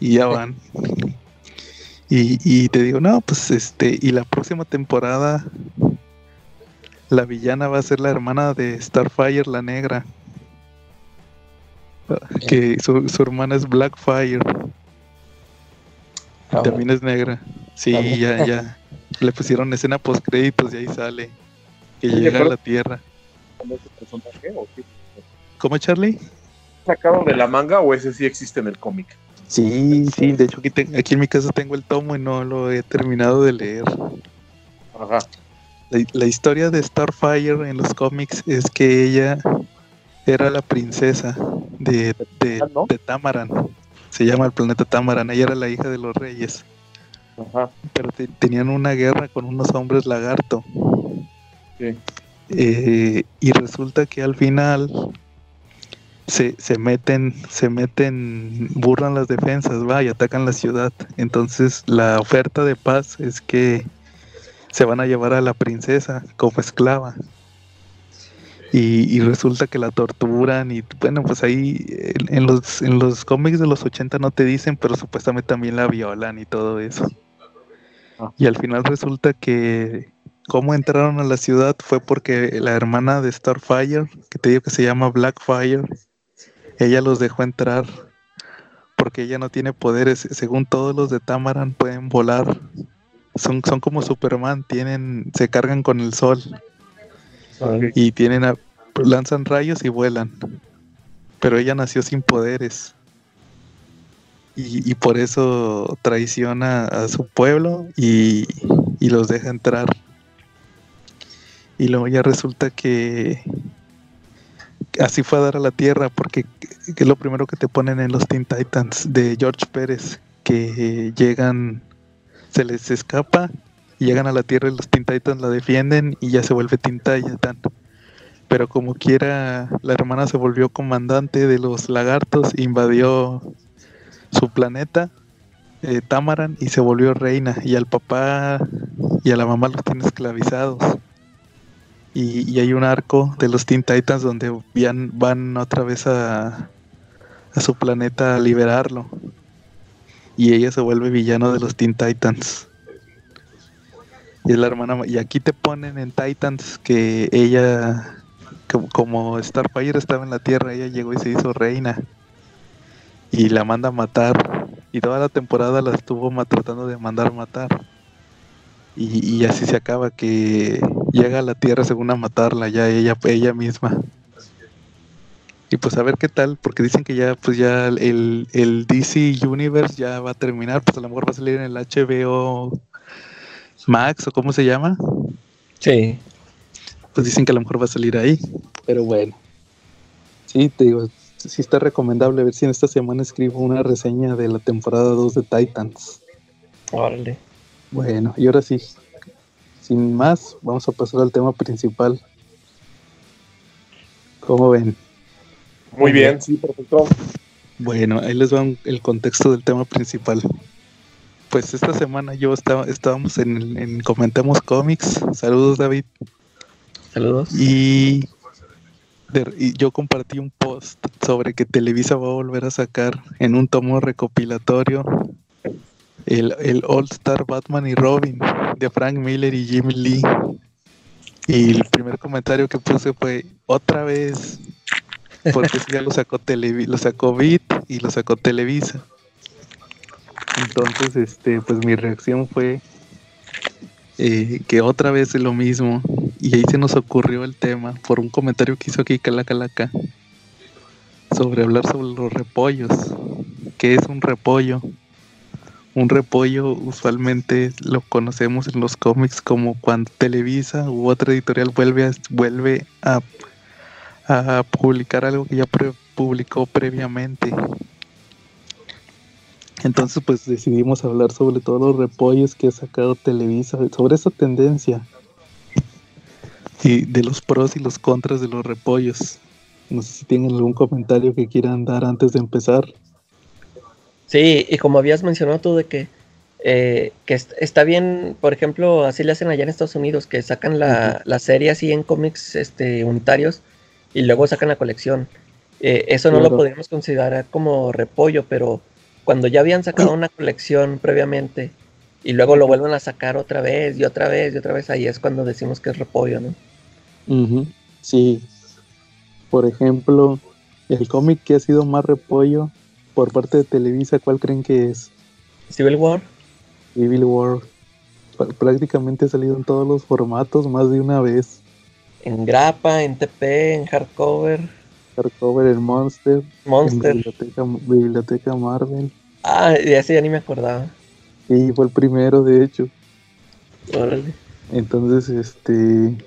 Y ya van. Y, y te digo, no, pues este, y la próxima temporada la villana va a ser la hermana de Starfire, la negra. Que su, hermana es Blackfire. Ah, también es negra. Sí, ya, ya. Le pusieron escena post créditos y ahí sale. Que llega a la Tierra. ¿Cómo, Charlie? ¿Sacado de la manga o ese sí existe en el cómic? Sí, sí, de hecho aquí, aquí en mi casa tengo el tomo y no lo he terminado de leer. Ajá. La, la, historia de Starfire en los cómics es que ella era la princesa de, de, ah, Tamaran. Se llama el planeta Tamaran. Ella era la hija de los reyes. Ajá. Pero tenían una guerra con unos hombres lagarto. Eh, y resulta que al final se, se, meten, se meten, burlan las defensas, va, y atacan la ciudad. Entonces la oferta de paz es que se van a llevar a la princesa como esclava. Y, resulta que la torturan y bueno, pues ahí en, los, en los cómics de los 80 no te dicen, pero supuestamente también la violan y todo eso. Ah. Y al final resulta que cómo entraron a la ciudad fue porque la hermana de Starfire, que te digo que se llama Blackfire, ella los dejó entrar porque ella no tiene poderes. Según todos los de Tamaran pueden volar. Son, son como Superman, tienen, se cargan con el sol. Y tienen lanzan rayos y vuelan. Pero ella nació sin poderes. Y, por eso traiciona a su pueblo y, los deja entrar. Y luego ya resulta que así fue a dar a la tierra porque es lo primero que te ponen en los Teen Titans de George Pérez que llegan se les escapa llegan a la Tierra y los Teen Titans la defienden y ya se vuelve Teen Titan. Pero como quiera, la hermana se volvió comandante de los lagartos, invadió su planeta, eh, Tamaran, y se volvió reina. Y al papá y a la mamá los tiene esclavizados. Y, hay un arco de los Teen Titans donde van, van otra vez a, su planeta a liberarlo. Y ella se vuelve villano de los Teen Titans. Y es la hermana. Y aquí te ponen en Titans que ella, como, Starfire estaba en la Tierra, ella llegó y se hizo reina. Y la manda a matar. Y toda la temporada la estuvo tratando de mandar matar. Y, así se acaba, que llega a la Tierra según a matarla, ya ella, ella misma. Y pues a ver qué tal, porque dicen que ya, pues ya el, el DC Universe ya va a terminar, pues a lo mejor va a salir en el HBO Max o cómo se llama. Sí. Pues dicen que a lo mejor va a salir ahí, pero bueno. Sí, te digo, sí está recomendable ver si en esta semana escribo una reseña de la temporada 2 de Titans. Órale. Bueno, y ahora sí, sin más, vamos a pasar al tema principal. ¿Cómo ven? Muy bien, sí, perfecto. Bueno, ahí les va el contexto del tema principal. Pues esta semana yo estaba, estábamos en, en Comentemos Comics. Saludos, David. Saludos. Y, y, yo compartí un post sobre que Televisa va a volver a sacar en un tomo recopilatorio el, All Star Batman y Robin de Frank Miller y Jim Lee. Y el primer comentario que puse fue otra vez, porque ya lo sacó Televi lo sacó Beat y lo sacó Televisa. Entonces, este, pues mi reacción fue eh, que otra vez es lo mismo. Y ahí se nos ocurrió el tema por un comentario que hizo aquí Calacalaca sobre hablar sobre los repollos. ¿Qué es un repollo? Un repollo usualmente lo conocemos en los cómics como cuando Televisa u otra editorial vuelve a, vuelve a, a publicar algo que ya publicó previamente. Entonces pues decidimos hablar sobre todos los repollos que ha sacado Televisa, sobre esa tendencia y de los pros y los contras de los repollos. No sé si tienen algún comentario que quieran dar antes de empezar. Sí, y como habías mencionado tú de que, eh, que está bien, por ejemplo, así le hacen allá en Estados Unidos, que sacan la, serie así en cómics este, unitarios y luego sacan la colección. Eh, eso no lo podríamos considerar como repollo, pero cuando ya habían sacado una colección previamente y luego lo vuelven a sacar otra vez y otra vez y otra vez, ahí es cuando decimos que es repollo, ¿no? Sí. Por ejemplo, el cómic que ha sido más repollo por parte de Televisa, ¿cuál creen que es? Civil War. Civil War. Prácticamente ha salido en todos los formatos más de una vez. En grapa, en TP, en hardcover. Hardcover, en Monster. Monster. En biblioteca, Marvel. Ah, de ese ya ni me acordaba. Sí, fue el primero, de hecho. Órale. Entonces, este.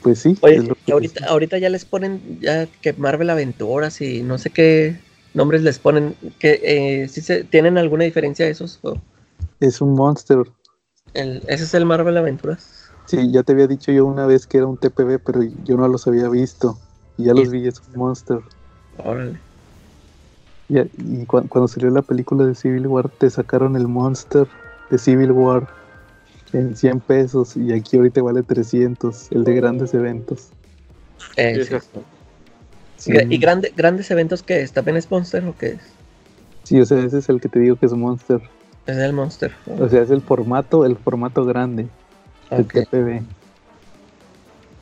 Pues sí. Oye, ahorita, ahorita ya les ponen ya que Marvel Aventuras y no sé qué nombres les ponen? que eh, se, ¿Tienen alguna diferencia esos? Es un monster. El, ¿Ese es el Marvel Aventuras? Sí, ya te había dicho yo una vez que era un TPB, pero yo no los había visto. Y ya los vi, es un monster. Órale. Y, cuando salió la película de Civil War, te sacaron el monster de Civil War en 100 pesos y aquí ahorita vale 300, el de grandes eventos. Exacto. ¿Y grande, grandes eventos que es? ¿También es Monster o qué es? Sí, o sea, ese es el que te digo que es Monster. Es el Monster. O sea, es el formato, el formato grande. El TPB.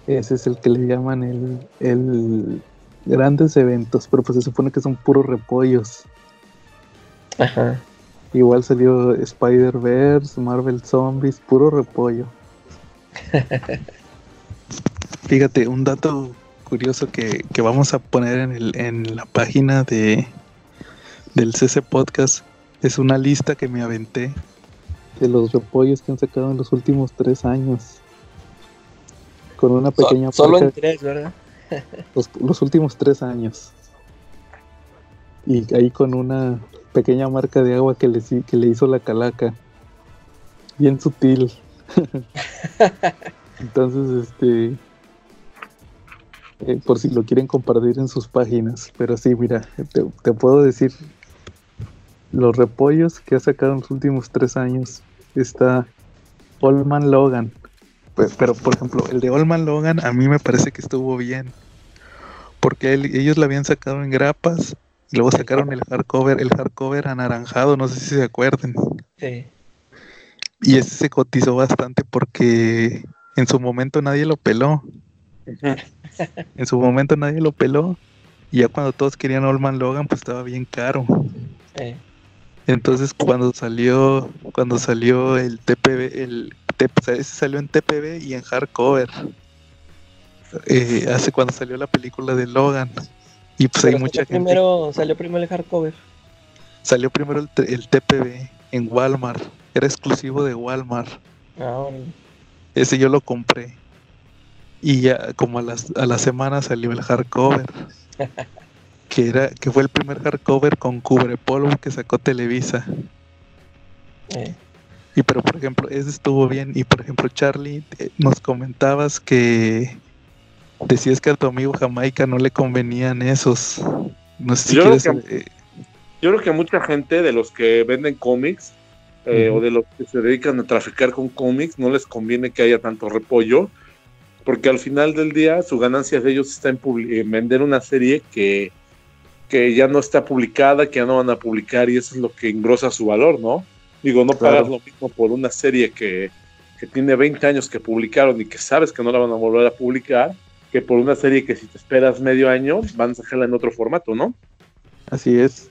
Ese es el que le llaman el, el grandes eventos, pero pues se supone que son puros repollos. Ajá. Igual salió Spider-Verse, Marvel Zombies, puro repollo. Fíjate, un dato curioso que, vamos a poner en, el, en la página de del CC Podcast es una lista que me aventé de los repollos que han sacado en los últimos tres años. Con una pequeña... solo en tres, ¿verdad? los, últimos tres años. Y ahí con una pequeña marca de agua que le, que le hizo la calaca. Bien sutil. Entonces, este, eh, por si lo quieren compartir en sus páginas. Pero sí, mira, te, puedo decir los repollos que ha sacado en los últimos tres años. Está Olman Logan. Pues, pero, por ejemplo, el de Olman Logan a mí me parece que estuvo bien. Porque ellos lo habían sacado en grapas y luego sacaron el hardcover, el hardcover anaranjado, no sé si se acuerdan. Sí. Y ese se cotizó bastante porque en su momento nadie lo peló. en su momento nadie lo peló. Y ya cuando todos querían Olman Logan, pues estaba bien caro. Entonces cuando salió, cuando salió el TPB, el ese salió en TPB y en hardcover. Eh, hace cuando salió la película de Logan. Y pues hay mucha gente. Primero, salió primero el hardcover. Salió primero el, el TPB en Walmart. Era exclusivo de Walmart. Ah, Ese yo lo compré. Y ya como a, las, a la semana salió el hardcover. que era que fue el primer hardcover con cubre polvo que sacó Televisa. Eh. Y pero por ejemplo, ese estuvo bien. Y por ejemplo, Charlie, eh, nos comentabas que decías que a tu amigo Jamaica no le convenían esos. No sé si yo, creo que, eh, yo creo que a mucha gente de los que venden cómics o de los que se dedican a traficar con cómics no les conviene que haya tanto repollo porque al final del día su ganancia de ellos está en, vender una serie que, que, ya no está publicada, que ya no van a publicar y eso es lo que engrosa su valor, ¿no? Digo, no pagas lo mismo por una serie que, que, tiene 20 años que publicaron y que sabes que no la van a volver a publicar, que por una serie que si te esperas medio año van a sacarla en otro formato, ¿no? Así es.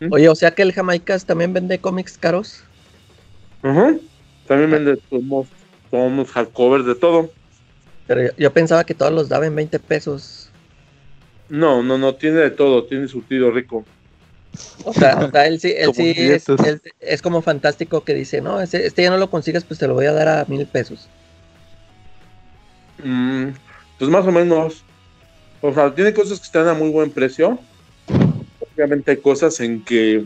¿Mm? Oye, o sea que el Jamaicas también vende cómics caros. Ajá. También vende tomos, tomos, hardcovers, de todo. Pero yo, pensaba que todos los daban 20 pesos. No, no, no, tiene de todo, tiene surtido rico. O sea, o sea él sí, él sí es, como fantástico que dice, no, este, este, ya no lo consigues, pues te lo voy a dar a mil pesos. Mm, pues más o menos. O sea, tiene cosas que están a muy buen precio. Obviamente hay cosas en que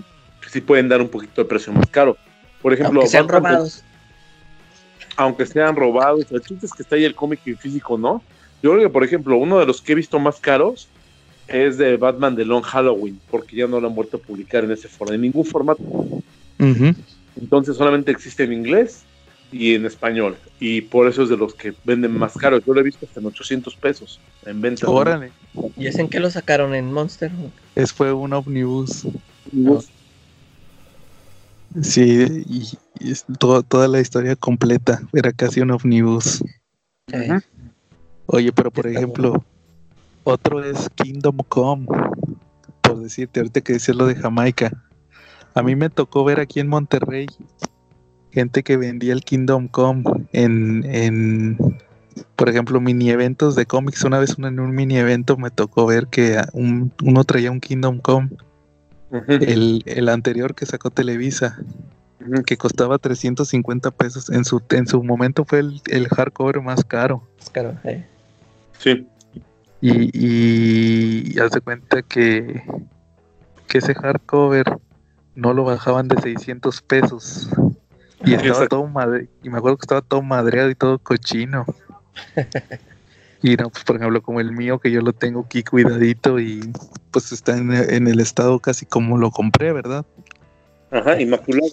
sí pueden dar un poquito de precio más caro. Por ejemplo, Aunque sean robados aunque sean robados, el chiste es que está ahí el cómic en físico, ¿no? Yo creo que, por ejemplo, uno de los que he visto más caros es de Batman de Long Halloween, porque ya no lo han vuelto a publicar en ese formato, en ningún formato. Entonces solamente existe en inglés y en español, y por eso es de los que venden más caros. Yo lo he visto hasta en 800 pesos en venta. Órale. ¿Y es en qué lo sacaron? ¿En Monster? Es fue un omnibus. Sí, y, toda la historia completa. Era casi un omnibus. Oye, pero por ejemplo, otro es Kingdom Come. Por decirte, ahorita que decías lo de Jamaica. A mí me tocó ver aquí en Monterrey gente que vendía el Kingdom Come en, en por ejemplo, mini eventos de cómics. Una vez en un mini evento me tocó ver que uno traía un Kingdom Come el, anterior que sacó Televisa, que costaba 350 pesos. En su, en su momento fue el, el hardcover más caro. Caro, Sí. Y, y hace cuenta que, que ese hardcover no lo bajaban de 600 pesos. Y estaba todo madre, y me acuerdo que estaba todo madreado y todo cochino. Y no, pues por ejemplo, como el mío, que yo lo tengo aquí cuidadito y pues está en, el estado casi como lo compré, ¿verdad? Ajá, inmaculado.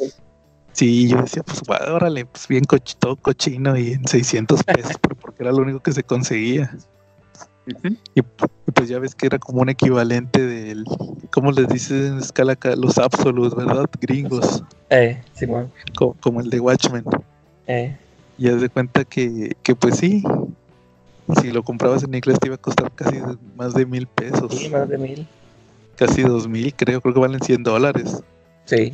Sí, yo decía, pues órale, pues bien todo cochino y en 600 pesos, porque era lo único que se conseguía. y, pues ya ves que era como un equivalente del, ¿cómo les dices en escala acá? Los absolutos, ¿verdad? Gringos. Eh, sí, bueno. como, el de Watchmen. Eh. Y haz de cuenta que, que pues sí, si lo comprabas en inglés te iba a costar casi más de mil pesos. Sí, más de mil. Casi dos mil, creo, creo que valen 100 dólares. Sí.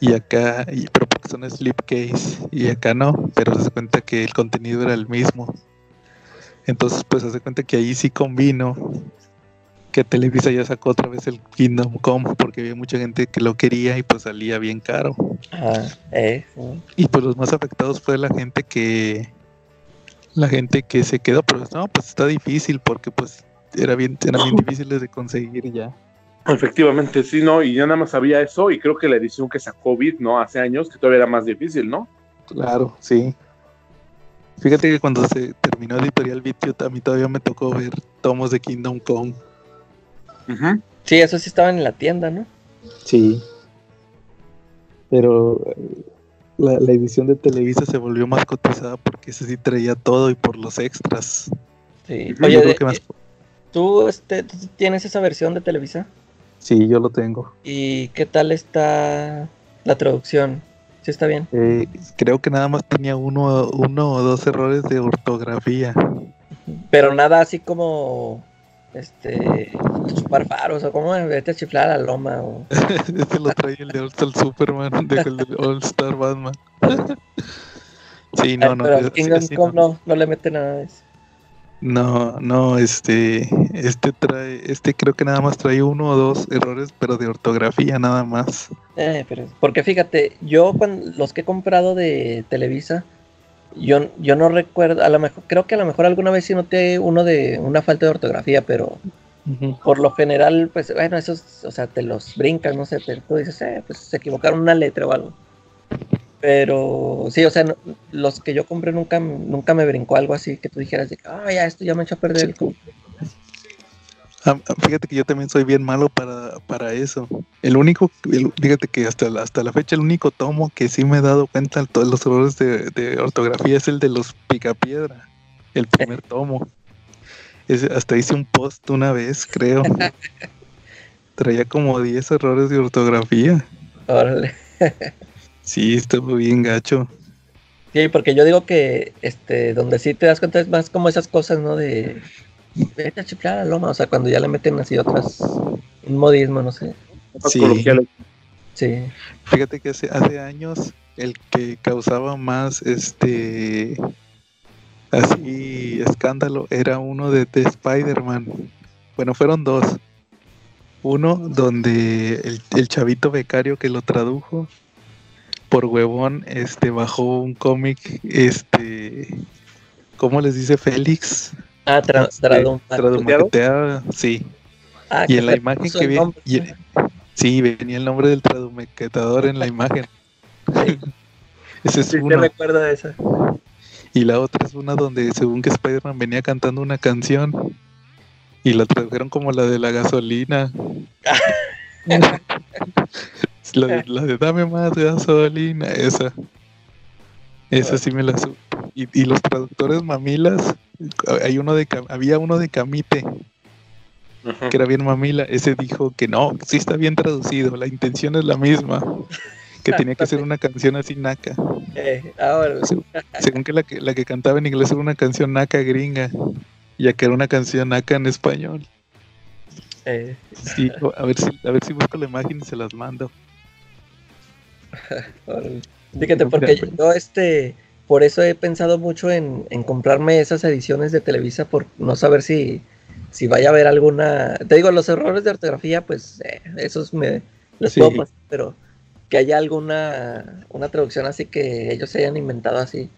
Y acá, y, pero porque son slipcase, y acá no, pero se cuenta que el contenido era el mismo. Entonces, pues se cuenta que ahí sí combino que Televisa ya sacó otra vez el Kingdom Come porque había mucha gente que lo quería y pues salía bien caro. Ah, eh, Y pues los más afectados fue la gente que la gente que se quedó, pero no, pues está difícil porque pues era bien, eran bien difíciles de conseguir ya. Efectivamente, sí, ¿no? Y ya nada más había eso y creo que la edición que sacó Bit, ¿no? Hace años, que todavía era más difícil, ¿no? Claro, sí. Fíjate que cuando se terminó Editorial Beat, yo, a mí todavía me tocó ver tomos de Kingdom Come. Sí, eso sí estaban en la tienda, ¿no? Sí. Pero la, edición de Televisa se volvió más cotizada porque ese sí traía todo y por los extras. Sí. Oye, ¿tú, este, ¿tú tienes esa versión de Televisa? Sí, yo lo tengo. ¿Y qué tal está la traducción? ¿Sí está bien? Eh, creo que nada más tenía uno, uno o dos errores de ortografía. Pero nada así como este chupar faros o como vete a chiflar a la loma o este lo trae el de All Star Superman de el de All Star Batman Sí, no, no. Pero Kingdom Come no. no, le mete nada de eso. No, no, este, este trae, este creo que nada más trae uno o dos errores, pero de ortografía nada más. Eh, pero, porque fíjate, yo cuando los que he comprado de Televisa, yo, yo no recuerdo, a lo mejor, creo que a lo mejor alguna vez sí noté uno de una falta de ortografía, pero por lo general, pues, bueno, esos, o sea, te los brincas, no sé, pero tú dices, eh, pues se equivocaron una letra o algo. Pero sí, o sea, los que yo compré nunca, nunca me brincó algo así que tú dijeras, ah, ya, esto ya me echó a perder el ah, ah, Fíjate que yo también soy bien malo para, para eso. El único, fíjate que hasta la, hasta la fecha el único tomo que sí me he dado cuenta de todos los errores de, ortografía es el de los picapiedra, el primer tomo. hasta hice un post una vez, creo. Traía como 10 errores de ortografía. Órale. Sí, estuvo bien gacho. Sí, porque yo digo que este, donde sí te das cuenta es más como esas cosas, ¿no? De vete a chiflar la loma, o sea, cuando ya le meten así otras, un modismo, no sé. Sí. sí. Fíjate que hace, hace años el que causaba más este así escándalo era uno de, The Spider-Man. Bueno, fueron dos. Uno donde el, el chavito becario que lo tradujo por huevón, este, bajó un cómic, este, ¿cómo les dice Félix? Ah, tra tradumaqueteado, sí. Ah, y en la imagen que viene, sí, venía el nombre del tradumaquetador en la imagen. Sí. Ese es sí, uno. recuerdo de esa. Y la otra es una donde según que Spider-Man venía cantando una canción y la tradujeron como la de la gasolina. La de, dame más gasolina, esa. Esa sí me la supo. Y, los traductores mamilas, hay uno de había uno de Camite, que era bien mamila. Ese dijo que no, sí está bien traducido, la intención es la misma. Que tenía que ser una canción así naca. Eh, ahora. Según, que la, que la que cantaba en inglés era una canción naca gringa, ya que era una canción naca en español. Eh. Sí, a ver si, a ver si busco la imagen y se las mando. Fíjate, porque yo este, por eso he pensado mucho en, comprarme esas ediciones de Televisa por no saber si, si vaya a haber alguna. Te digo, los errores de ortografía, pues eh, esos me los puedo pasar, pero que haya alguna una traducción así que ellos se hayan inventado así.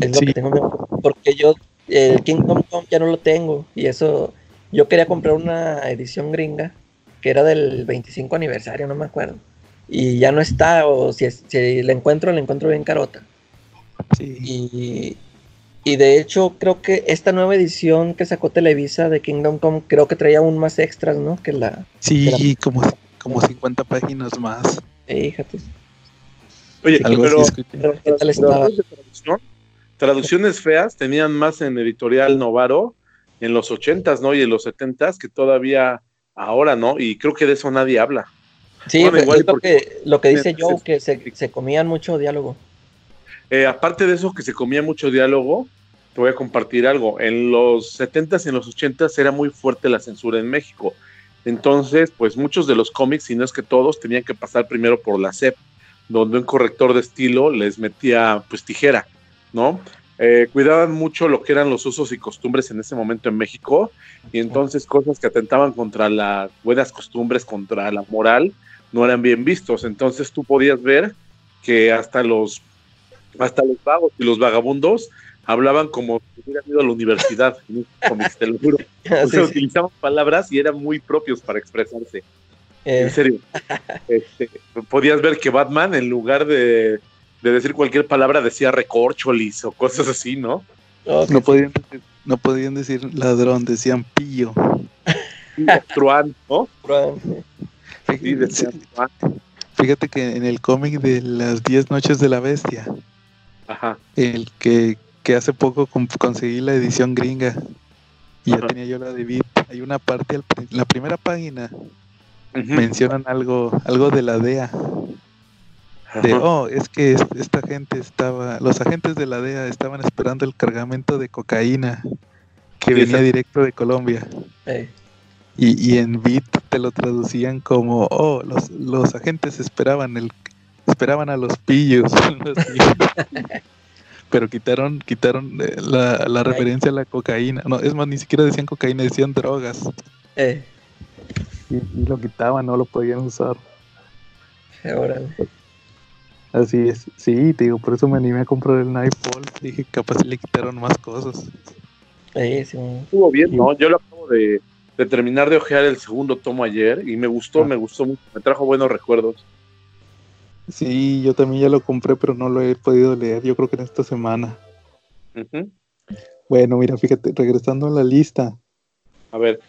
Es lo que tengo porque yo el Kingdom Come ya no lo tengo y eso yo quería comprar una edición gringa que era del 25 aniversario, no me acuerdo y ya no está, o si, si la encuentro, la encuentro bien carota. Y, y, de hecho, creo que esta nueva edición que sacó Televisa de Kingdom Come, creo que traía aún más extras, ¿no? Que la. Sí, como, como 50 páginas más. Fíjate. Oye, pero, ¿qué tal estaba? traducciones feas tenían más en editorial Novaro en los 80s, ¿no? Y en los 70s que todavía ahora, ¿no? Y creo que de eso nadie habla. Sí, pues, igual lo, que, lo que dice Joe, que se, comían mucho diálogo. Eh, aparte de eso, que se comía mucho diálogo, te voy a compartir algo. En los 70s y en los 80s era muy fuerte la censura en México. Entonces, pues muchos de los cómics, si no es que todos, tenían que pasar primero por la SEP, donde un corrector de estilo les metía pues tijera, ¿no? Eh, cuidaban mucho lo que eran los usos y costumbres en ese momento en México, y entonces cosas que atentaban contra las buenas costumbres, contra la moral, no eran bien vistos. Entonces tú podías ver que hasta los, hasta los vagos y los vagabundos hablaban como si hubieran ido a la universidad, te lo juro. O utilizaban palabras y eran muy propios para expresarse. En eh. serio. Este, podías ver que Batman, en lugar de, decir cualquier palabra, decía recorcholis o cosas así, ¿no? no, podían, no podían decir ladrón, decían pillo. Truán, ¿no? Fíjate que en el cómic de las 10 noches de la bestia, el que, hace poco conseguí la edición gringa. Y ya tenía yo la de Beat, hay una parte, en la primera página, mencionan algo, algo de la DEA. De, oh, es que esta gente estaba, los agentes de la DEA estaban esperando el cargamento de cocaína que venía directo de Colombia. Y, y en Beat te lo traducían como, oh, los, los agentes esperaban el esperaban a los pillos. pero quitaron, quitaron eh, la, referencia a la cocaína. No, es más, ni siquiera decían cocaína, decían drogas. Eh. Y, lo quitaban, no lo podían usar. Ahora. Así es, sí, te digo, por eso me animé a comprar el Nightfall. Dije, capaz le quitaron más cosas. Sí, sí. Estuvo bien, ¿no? Yo lo acabo de, terminar de ojear el segundo tomo ayer y me gustó, ah. me gustó mucho, me trajo buenos recuerdos. Sí, yo también ya lo compré, pero no lo he podido leer. Yo creo que en esta semana. Bueno, mira, fíjate, regresando a la lista. A ver.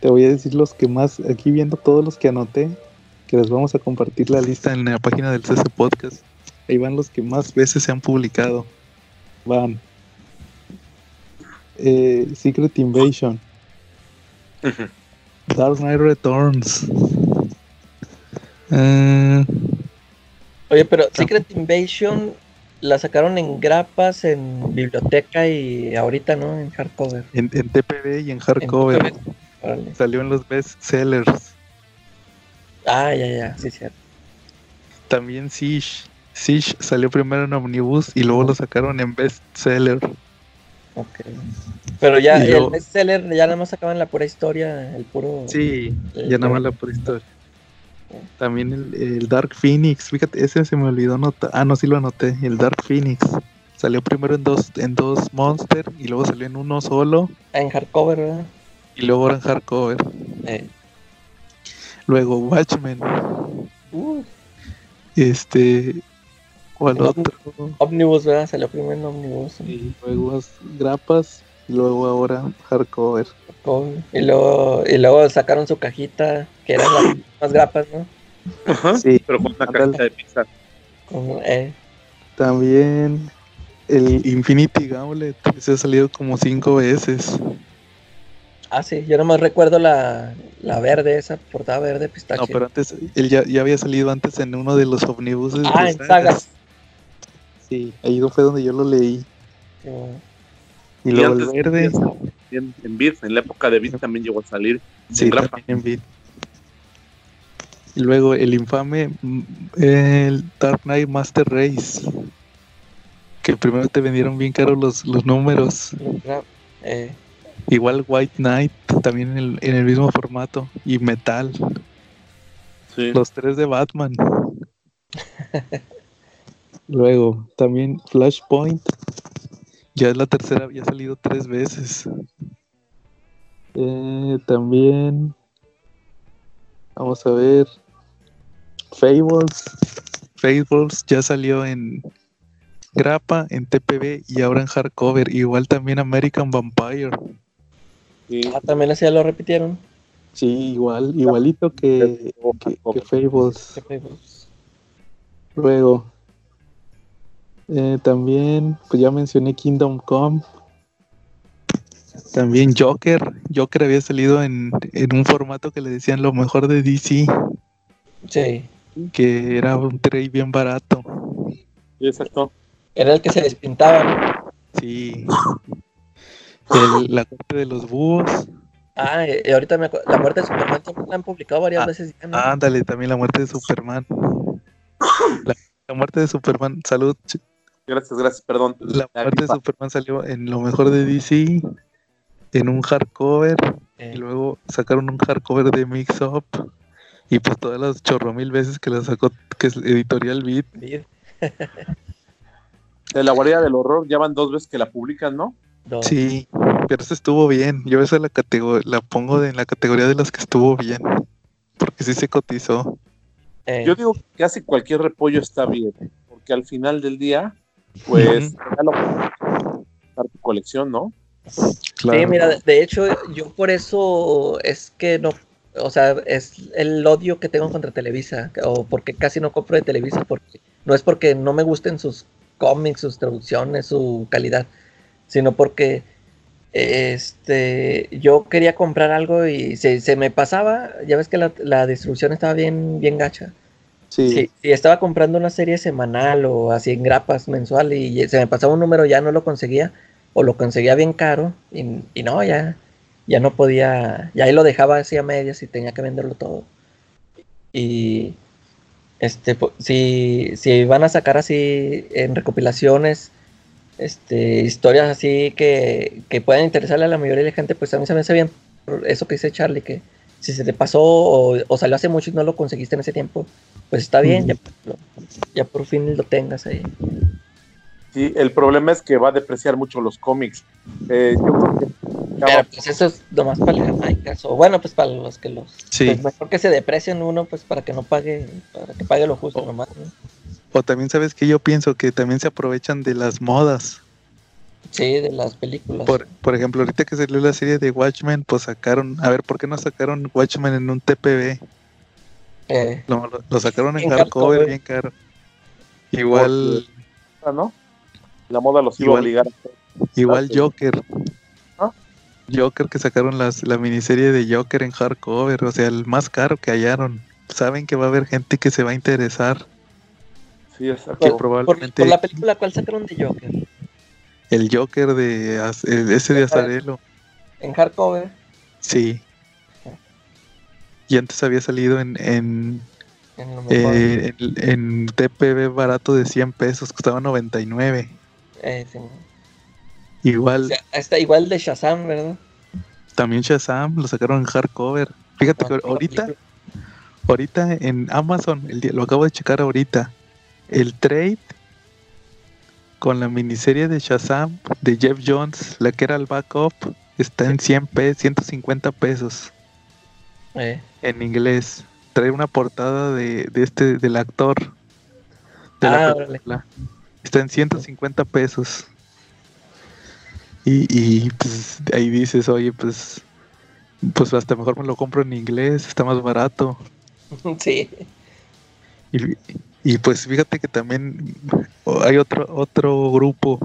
Te voy a decir los que más, aquí viendo todos los que anoté, que les vamos a compartir la lista en la página del CC Podcast. Ahí van los que más veces se han publicado. Van. Eh, Secret Invasion. Dark Knight Returns. Eh, Oye, pero Secret Invasion la sacaron en grapas, en biblioteca y ahorita, ¿no? En hardcover. En, TPB y en hardcover. Salió en los best sellers. Ah, ya, ya, sí, cierto. También Siege. Siege salió primero en Omnibus y luego lo sacaron en bestseller. Ok. Pero ya el bestseller ya nada más sacaban la pura historia, el puro. Sí, ya nada más la pura historia. También el, Dark Phoenix, fíjate, ese se me olvidó anotar. Ah, no, sí lo anoté. El Dark Phoenix. Salió primero en dos, en dos Monster y luego salió en uno solo. En hardcover, ¿verdad? Y luego ahora en hardcover. Eh. Luego Watchmen. Uh. Este. ¿Cuál otro? Omnibus, ¿verdad? Salió primero en Omnibus. Y luego Grapas y luego ahora hardcover. Y luego, y luego sacaron su cajita, que eran las más grapas, ¿no? Ajá, sí, pero con una cajita de pizza. Eh. También el Infinity Gauntlet, se ha salido como cinco veces. Ah, sí, yo nomás recuerdo la, la verde, esa portada verde pistache. No, pero antes, él ya, ya había salido antes en uno de los omnibuses. Ah, en sagas. Sí, ahí fue donde yo lo leí. Y, luego el verde. En, en Beat, en la época de Beat también llegó a salir. Sí, también en Beat. Y luego el infame mm, el Dark Knight Master Race. Que primero te vendieron bien caros los, los números. Eh. Igual White Knight, también en el, en el mismo formato. Y Metal. Sí. Los tres de Batman. Luego, también Flashpoint, ya es la tercera, ya ha salido tres veces. Eh, también. Vamos a ver. Fables. Fables ya salió en grapa, en TPB y ahora en hardcover. Igual también American Vampire. Ah, también así ya lo repitieron. Sí, igual, igualito que, que Fables. Luego, eh, también, pues ya mencioné Kingdom Come. También Joker. Joker había salido en, un formato que le decían lo mejor de DC. Sí. Que era un trade bien barato. Sí, exacto. Era el que se despintaba. Sí. la corte de los búhos. Ah, y ahorita me la muerte de Superman la han publicado varias ah, veces. Ándale, también la muerte de Superman. la, muerte de Superman, salud, Gracias, gracias, perdón. La parte de Superman salió en lo mejor de DC, en un hardcover, y eh. luego sacaron un hardcover de Mix Up, y pues todas las chorro mil veces que la sacó, que es Editorial Beat. de la guardia del horror ya van dos veces que la publican, ¿no? Sí, pero eso estuvo bien. Yo esa la la pongo en la categoría de las que estuvo bien, porque sí se cotizó. Eh. Yo digo que casi cualquier repollo está bien, porque al final del día pues tu colección, ¿no? Sí, mira, de hecho, yo por eso es que no, o sea, es el odio que tengo contra Televisa, o porque casi no compro de Televisa, porque no es porque no me gusten sus cómics, sus traducciones, su calidad, sino porque este yo quería comprar algo y se, me pasaba, ya ves que la, la distribución estaba bien, bien gacha. Sí. Estaba comprando una serie semanal o así en grapas mensual y se me pasaba un número, ya no lo conseguía o lo conseguía bien caro y, no, ya, ya no podía, ya ahí lo dejaba así a medias y tenía que venderlo todo. Y este, si, si van a sacar así en recopilaciones, este, historias así que, que puedan interesarle a la mayoría de la gente, pues a mí se me hace bien eso que dice Charlie, que si se te pasó o, salió hace mucho y no lo conseguiste en ese tiempo, pues está bien, ya, ya, por fin lo tengas ahí. Sí, el problema es que va a depreciar mucho los cómics. Eh, yo creo que pero pues eso es nomás para el o bueno, pues para los que los... Sí. Pues mejor que se deprecien uno, pues para que no pague, para que pague lo justo nomás. O también sabes que yo pienso que también se aprovechan de las modas. Sí, de las películas. Por, por ejemplo, ahorita que salió la serie de Watchmen, pues sacaron, a ver, ¿por qué no sacaron Watchmen en un TPB? Eh, lo, sacaron en, hardcover bien caro. Igual... ¿no? La moda los iba a obligar. Igual Joker. Joker que sacaron las, la miniserie de Joker en hardcover, o sea, el más caro que hallaron. Saben que va a haber gente que se va a interesar. Sí, exacto. probablemente... Por, la película, ¿cuál sacaron de Joker? El Joker de ese de Azarelo. ¿En hardcover? Sí. Y antes había salido en en, eh, en, TPB barato de 100 pesos, costaba 99. Eh, sí. Igual. está igual de Shazam, ¿verdad? También Shazam, lo sacaron en hardcover. Fíjate que ahorita, ahorita en Amazon, el lo acabo de checar ahorita, el trade con la miniserie de Shazam de Jeff Jones, la que era el backup, está en 100 pesos, 150 pesos. Eh. En inglés. Trae una portada de, de este, del actor. De ah, Está en 150 pesos. Y, y pues ahí dices, oye, pues, pues hasta mejor me lo compro en inglés, está más barato. Sí. Y, y pues fíjate que también hay otro, otro grupo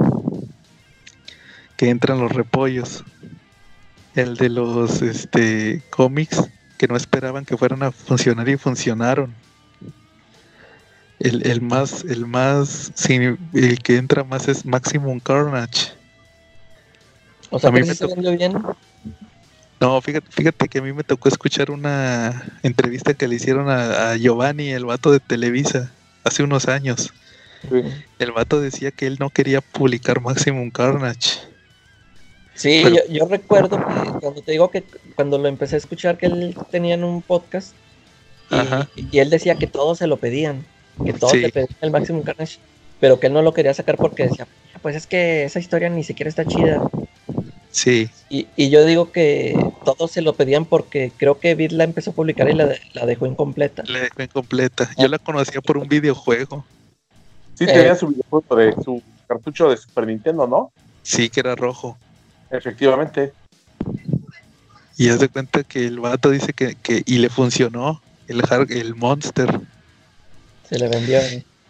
que entran los repollos. El de los este cómics que no esperaban que fueran a funcionar y funcionaron. El, el más, el más, el que entra más es Maximum Carnage. O sea, a mí me tocó... bien. No, fíjate, fíjate que a mí me tocó escuchar una entrevista que le hicieron a, Giovanni, el vato de Televisa, hace unos años. El vato decía que él no quería publicar Maximum Carnage. Sí, yo, recuerdo que cuando te digo que cuando lo empecé a escuchar que él tenía un podcast y, él decía que todos se lo pedían, que todos le pedían el Maximum Carnage, pero que él no lo quería sacar porque decía, pues es que esa historia ni siquiera está chida. Sí. Y, y, yo digo que todos se lo pedían porque creo que Vid la empezó a publicar y la, la dejó incompleta. La dejó incompleta. Yo la conocía por un videojuego. Sí, tenía eh. su videojuego de su cartucho de Super Nintendo, ¿no? Sí, que era rojo. Efectivamente. Y haz de cuenta que el vato dice que, que y le funcionó el, el Monster. Se le vendió.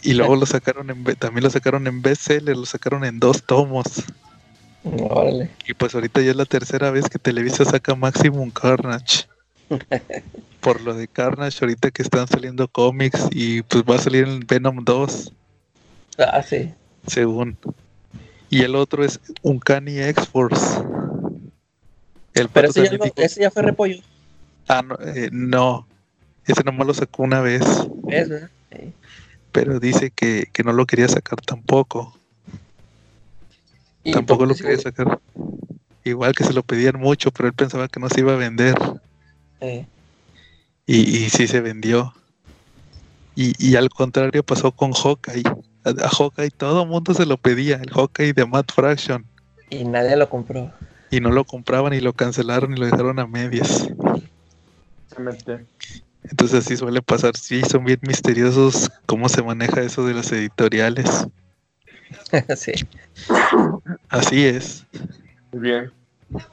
Y luego lo sacaron en, también lo sacaron en bestseller, lo sacaron en dos tomos. Y pues ahorita ya es la tercera vez que Televisa saca Maximum Carnage. Por lo de Carnage, ahorita que están saliendo cómics y pues va a salir en Venom 2. Ah, sí. Según. Y el otro es Uncanny X-Force. El Pero ese ya, ese ya, fue repollo. Ah, no, eh, no. Ese nomás lo sacó una vez. Es, Pero dice que, que no lo quería sacar tampoco. Tampoco lo quería sacar. Igual que se lo pedían mucho, pero él pensaba que no se iba a vender. Eh. Y, y sí se vendió. Y, y, al contrario pasó con Hawkeye. A, a Hawkeye todo el mundo se lo pedía, el Hawkeye de Matt Fraction. Y nadie lo compró. Y no lo compraban y lo cancelaron y lo dejaron a medias. Entonces así suele pasar. Sí, son bien misteriosos cómo se maneja eso de las editoriales. sí. Así es. Muy bien.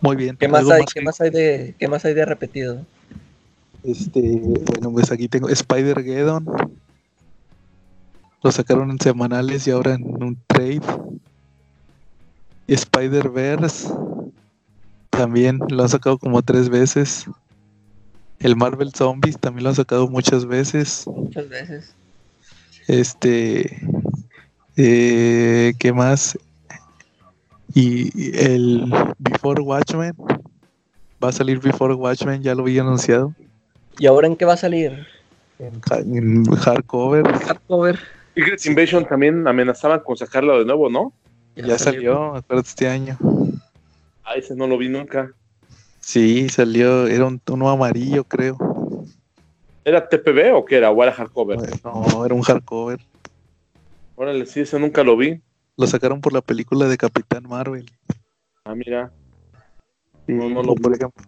Muy bien. ¿Qué más hay, ¿qué más hay de, qué más hay de repetido? Este, bueno, pues aquí tengo Spider-Geddon. Lo sacaron en semanales y ahora en un trade. Spider-Verse. También lo han sacado como tres veces. El Marvel Zombies también lo han sacado muchas veces. Muchas veces. Este. Eh, ¿Qué más? Y el Before Watchmen. Va a salir Before Watchmen, ya lo había anunciado. ¿Y ahora en qué va a salir? En, hardcover. Hardcover. Secret Invasion también amenazaban con sacarlo de nuevo, ¿no? Ya, salió, acuérdate este año. Ah, ese no lo vi nunca. Sí, salió, era un tono amarillo, creo. ¿Era TPB o qué era? ¿O era hardcover? No, era un hardcover. Órale, sí, ese nunca lo vi. Lo sacaron por la película de Capitán Marvel. Ah, mira. no, no lo por ejemplo.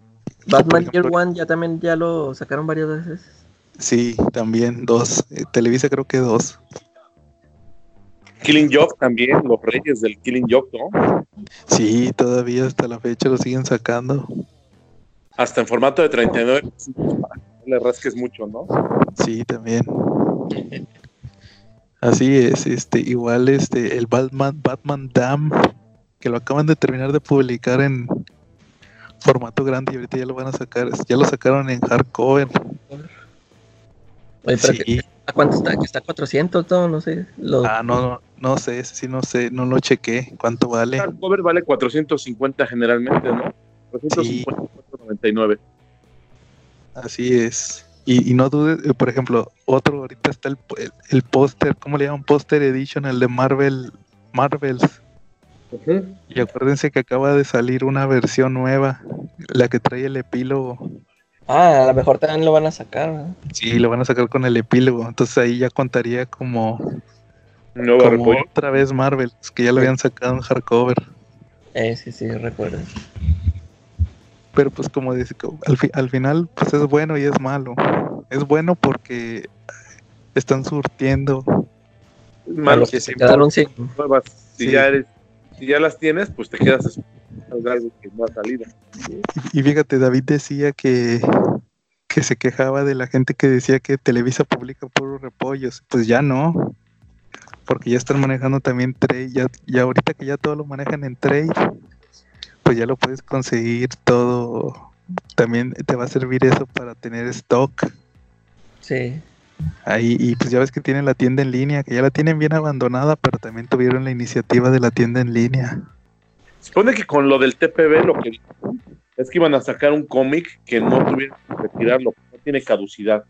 Batman Year One ya también ya lo sacaron varias veces. Sí, también dos. Eh, Televisa creo que dos. Killing Joke también, los reyes del Killing Joke, ¿no? Sí, todavía hasta la fecha lo siguen sacando. Hasta en formato de 39, para que le rasques mucho, ¿no? Sí, también. Así es, este, igual este, el Batman, Batman Dam, que lo acaban de terminar de publicar en formato grande y ahorita ya lo van a sacar, ya lo sacaron en hardcover. ¿A cuánto está? ¿Que está 400 todo? No sé. Ah, no, no, no sé, sí no sé, no lo chequé. ¿Cuánto vale? El cover vale 450 generalmente, ¿no? 450, Así es. Y, no dudes, eh, por ejemplo, otro ahorita está el, el, póster, ¿cómo le llaman? Póster Edition, el de Marvel, Marvels. Y acuérdense que acaba de salir una versión nueva, la que trae el epílogo. Ah, a lo mejor también lo van a sacar. Sí, lo van a sacar con el epílogo. Entonces ahí ya contaría como, como otra vez Marvel, que ya lo habían sacado en hardcover. Eh, sí, sí, recuerdo. Pero pues como dice, al, al final pues es bueno y es malo. Es bueno porque están surtiendo. Malo que se quedaron sin. Si, ya eres, si ya las tienes, pues te quedas algo que no ha salido. Y, fíjate, David decía que, que se quejaba de la gente que decía que Televisa publica puros repollos. Pues ya no, porque ya están manejando también trade. Ya, y ahorita que ya todo lo manejan en trade, pues ya lo puedes conseguir todo. También te va a servir eso para tener stock. Sí. Ahí, y pues ya ves que tienen la tienda en línea, que ya la tienen bien abandonada, pero también tuvieron la iniciativa de la tienda en línea. Supone que con lo del TPB lo que es que iban a sacar un cómic que no tuvieron que retirarlo, no tiene caducidad.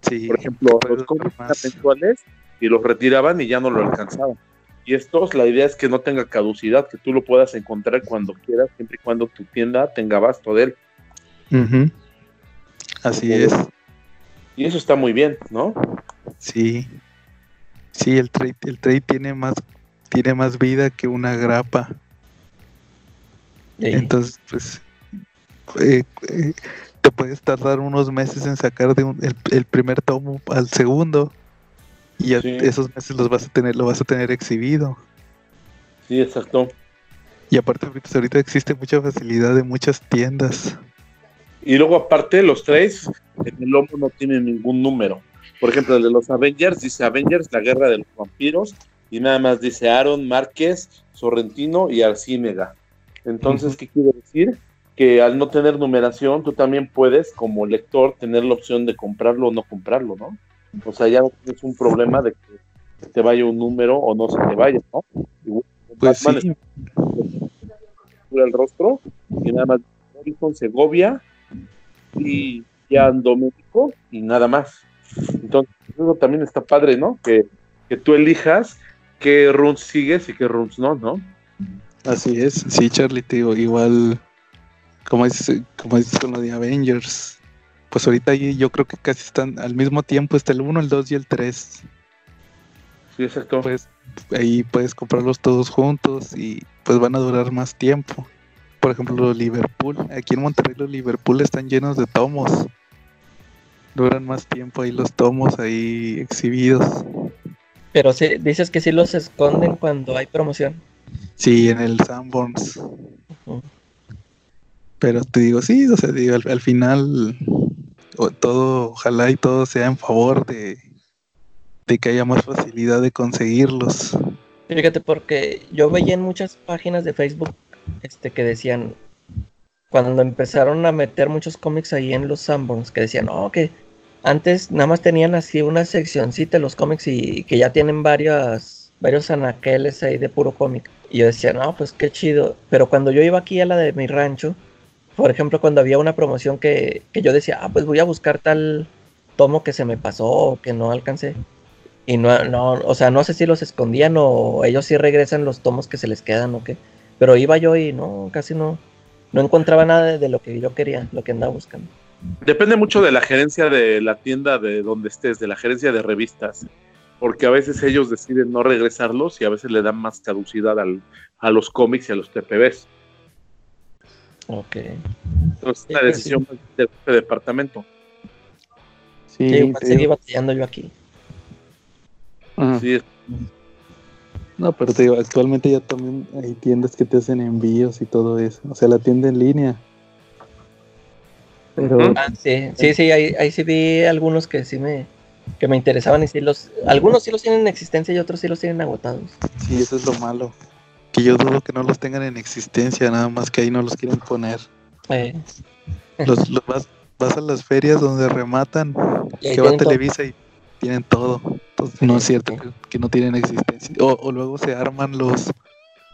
Sí, Por ejemplo, los cómics mensuales y los retiraban y ya no lo alcanzaban. Y estos, la idea es que no tenga caducidad, que tú lo puedas encontrar cuando quieras, siempre y cuando tu tienda tenga basto de él. Así es. Y eso está muy bien, ¿no? Sí. Sí, el trade, el trade tiene más, tiene más vida que una grapa. Entonces, pues, eh, eh, te puedes tardar unos meses en sacar de el, primer tomo al segundo y esos meses los vas a tener, lo vas a tener exhibido. Sí, exacto. Y aparte ahorita, existe mucha facilidad de muchas tiendas. Y luego aparte los tres en el lomo no tienen ningún número. Por ejemplo, el de los Avengers dice Avengers, la guerra de los vampiros, y nada más dice Aaron, Márquez, Sorrentino y Arcímega. Entonces, ¿qué quiere decir? Que al no tener numeración, tú también puedes, como lector, tener la opción de comprarlo o no comprarlo, ¿no? O sea, ya no tienes un problema de que te vaya un número o no se te vaya, ¿no? pues sí. el rostro y nada más con Segovia y ya México y nada más. Entonces, eso también está padre, ¿no? Que, que tú elijas qué runs sigues y qué runs no, ¿no? Así es, sí, Charlie, te digo, igual, como dices, como dices con lo de Avengers, pues ahorita yo creo que casi están al mismo tiempo, está el 1, el 2 y el 3. Sí, exacto. Pues ahí puedes comprarlos todos juntos y pues van a durar más tiempo. Por ejemplo, los Liverpool, aquí en Monterrey los Liverpool están llenos de tomos. Duran más tiempo ahí los tomos ahí exhibidos. Pero si dices que sí los esconden cuando hay promoción. Sí, en el Sanborns. Pero te digo, sí, o sea, digo, al, final todo, ojalá y todo sea en favor de, de que haya más facilidad de conseguirlos. Fíjate, porque yo veía en muchas páginas de Facebook este que decían, cuando empezaron a meter muchos cómics ahí en los Sanborns, que decían, no, que antes nada más tenían así una seccioncita los cómics y que ya tienen varias, varios anaqueles ahí de puro cómic. Y yo decía, no, pues qué chido. Pero cuando yo iba aquí a la de mi rancho, por ejemplo, cuando había una promoción que, yo decía, ah, pues voy a buscar tal tomo que se me pasó o que no alcancé. Y no, no, o sea, no sé si los escondían o ellos sí regresan los tomos que se les quedan o qué. Pero iba yo y no, casi no, no encontraba nada de, lo que yo quería, lo que andaba buscando. Depende mucho de la gerencia de la tienda de donde estés, de la gerencia de revistas, porque a veces ellos deciden no regresarlos y a veces le dan más caducidad a los cómics y a los TPBs. Ok. Entonces, es una decisión del departamento. Sí, sí seguí batallando yo aquí. Sí. No, pero te digo, actualmente ya también hay tiendas que te hacen envíos y todo eso. O sea, la tienda en línea. Pero... Ah, sí, sí, sí, ahí, sí vi algunos que sí me, que me interesaban y sí los... Algunos sí los tienen en existencia y otros sí los tienen agotados. Sí, eso es lo malo. Que yo dudo que no los tengan en existencia, nada más que ahí no los quieren poner. Eh. Los, vas, vas, a las ferias donde rematan, que va Televisa y tienen todo. Entonces, no es cierto que, no tienen existencia. O, luego se arman los,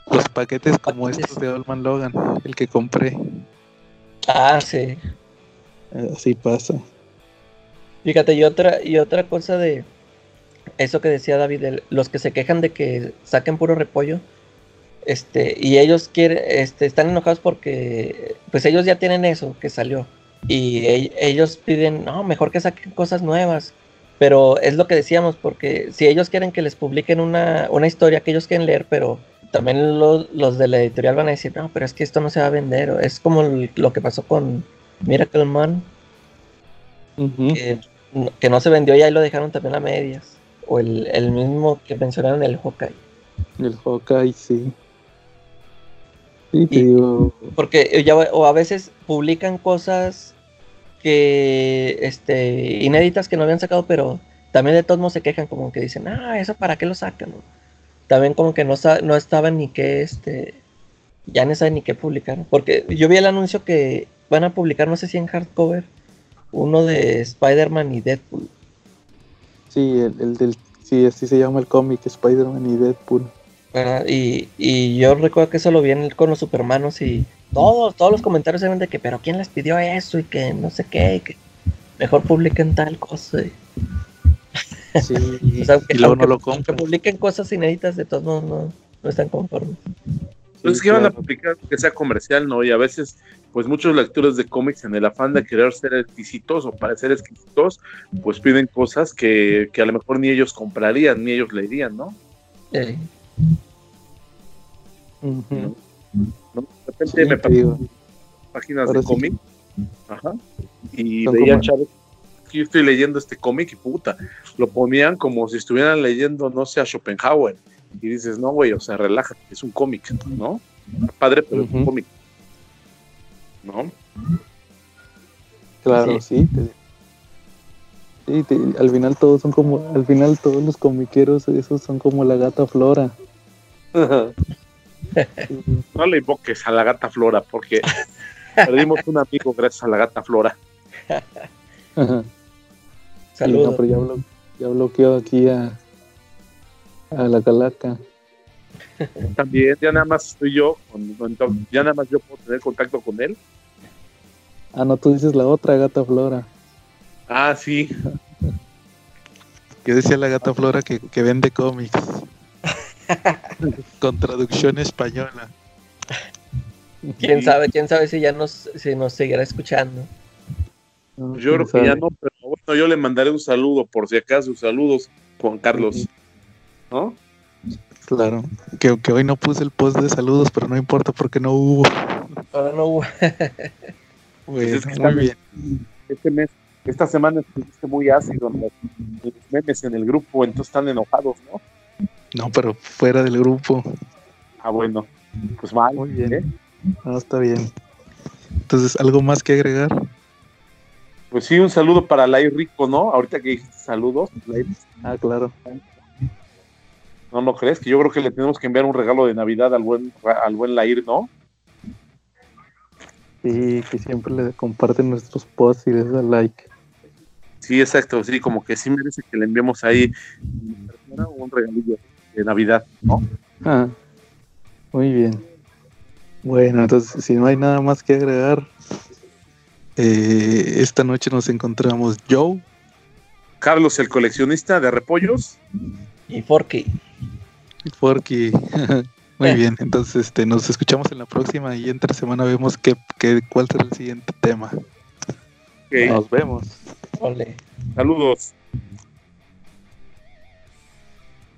los paquetes como estos de Olman Logan, el que compré. Ah, sí. Así pasa. Fíjate, y otra, y otra cosa de eso que decía David, los que se quejan de que saquen puro repollo, este, y ellos quieren, este, están enojados porque, pues ellos ya tienen eso que salió, y ellos piden, no, mejor que saquen cosas nuevas, pero es lo que decíamos, porque si ellos quieren que les publiquen una, historia que ellos quieren leer, pero también los de la editorial van a decir, no, pero es que esto no se va a vender. Es como lo que pasó con Miracle Man, que, no se vendió y ahí lo dejaron también a medias. O el, mismo que mencionaron, el Hawkeye. El Hawkeye, sí. Sí, digo. Porque ya, o a veces publican cosas que este inéditas que no habían sacado, pero también de todos modos se quejan como que dicen, ah, eso para qué lo sacan, También como que no, no estaban ni qué, este, ya no saben ni qué publicar. Porque yo vi el anuncio que van a publicar, no sé si en hardcover, uno de Spider-Man y Deadpool. Sí, el, del, sí, así se llama el cómic, Spider-Man y Deadpool. Y, y, yo recuerdo que eso lo vi con los Supermanos y todos, todos los comentarios eran de que, pero ¿quién les pidió eso? Y que no sé qué, y que mejor publiquen tal cosa. Sí, y luego no lo compran. Que publiquen cosas inéditas, de todos modos no, no están conformes. Pues es que van a publicar que sea comercial, ¿no? Y a veces, pues muchos lectores de cómics en el afán de querer ser exquisitos o parecer exquisitos, pues piden cosas que, que a lo mejor ni ellos comprarían, ni ellos leerían, ¿no? Sí. De repente me pasó páginas de cómic. Ajá. Y veía chavos yo estoy leyendo este cómic y puta, lo ponían como si estuvieran leyendo, no sé, a Schopenhauer. Y dices, no, güey, o sea, relájate, es un cómic, ¿no? Padre, pero es un cómic. ¿No? Claro, sí. sí al final todos son como, al final todos los comiqueros, esos son como la gata flora. no le invoques a la gata Flora porque perdimos un amigo gracias a la gata Flora. Saludos. pero ya, bloqueó aquí a, a la calaca. También, ya nada más estoy yo, ya nada más yo puedo tener contacto con él. Ah, no, tú dices la otra gata Flora. Ah, sí. que decía la gata Flora que, que vende cómics. Con traducción española. Quién sabe, quién sabe si ya nos, si nos seguirá escuchando. yo creo que ya no, pero bueno, yo le mandaré un saludo, por si acaso, saludos, Juan Carlos. ¿No? Claro, que, que, hoy no puse el post de saludos, pero no importa porque no hubo. Ahora no hubo. Pues muy bien. Este mes, esta semana estuviste muy ácido en los memes en el grupo, entonces están enojados, ¿no? No, pero fuera del grupo. Ah, bueno. Pues mal. Muy bien. ¿eh? No, está bien. Entonces, ¿algo más que agregar? Pues sí, un saludo para Lai Rico, ¿no? Ahorita que dijiste saludos. Ah, claro. ¿No lo crees? Que yo creo que le tenemos que enviar un regalo de Navidad al buen, al buen Lair, ¿no? Sí, que siempre le comparten nuestros posts y les da like. Sí, exacto, sí, como que sí merece que le enviemos ahí un regalillo de Navidad, ¿no? Ah, muy bien. Bueno, entonces, si no hay nada más que agregar, eh, esta noche nos encontramos Joe. Carlos el coleccionista de repollos. Y Forky. Forky. Muy eh. bien, entonces este, nos escuchamos en la próxima y entre semana vemos qué, qué, cuál será el siguiente tema. Nos vemos. Saludos.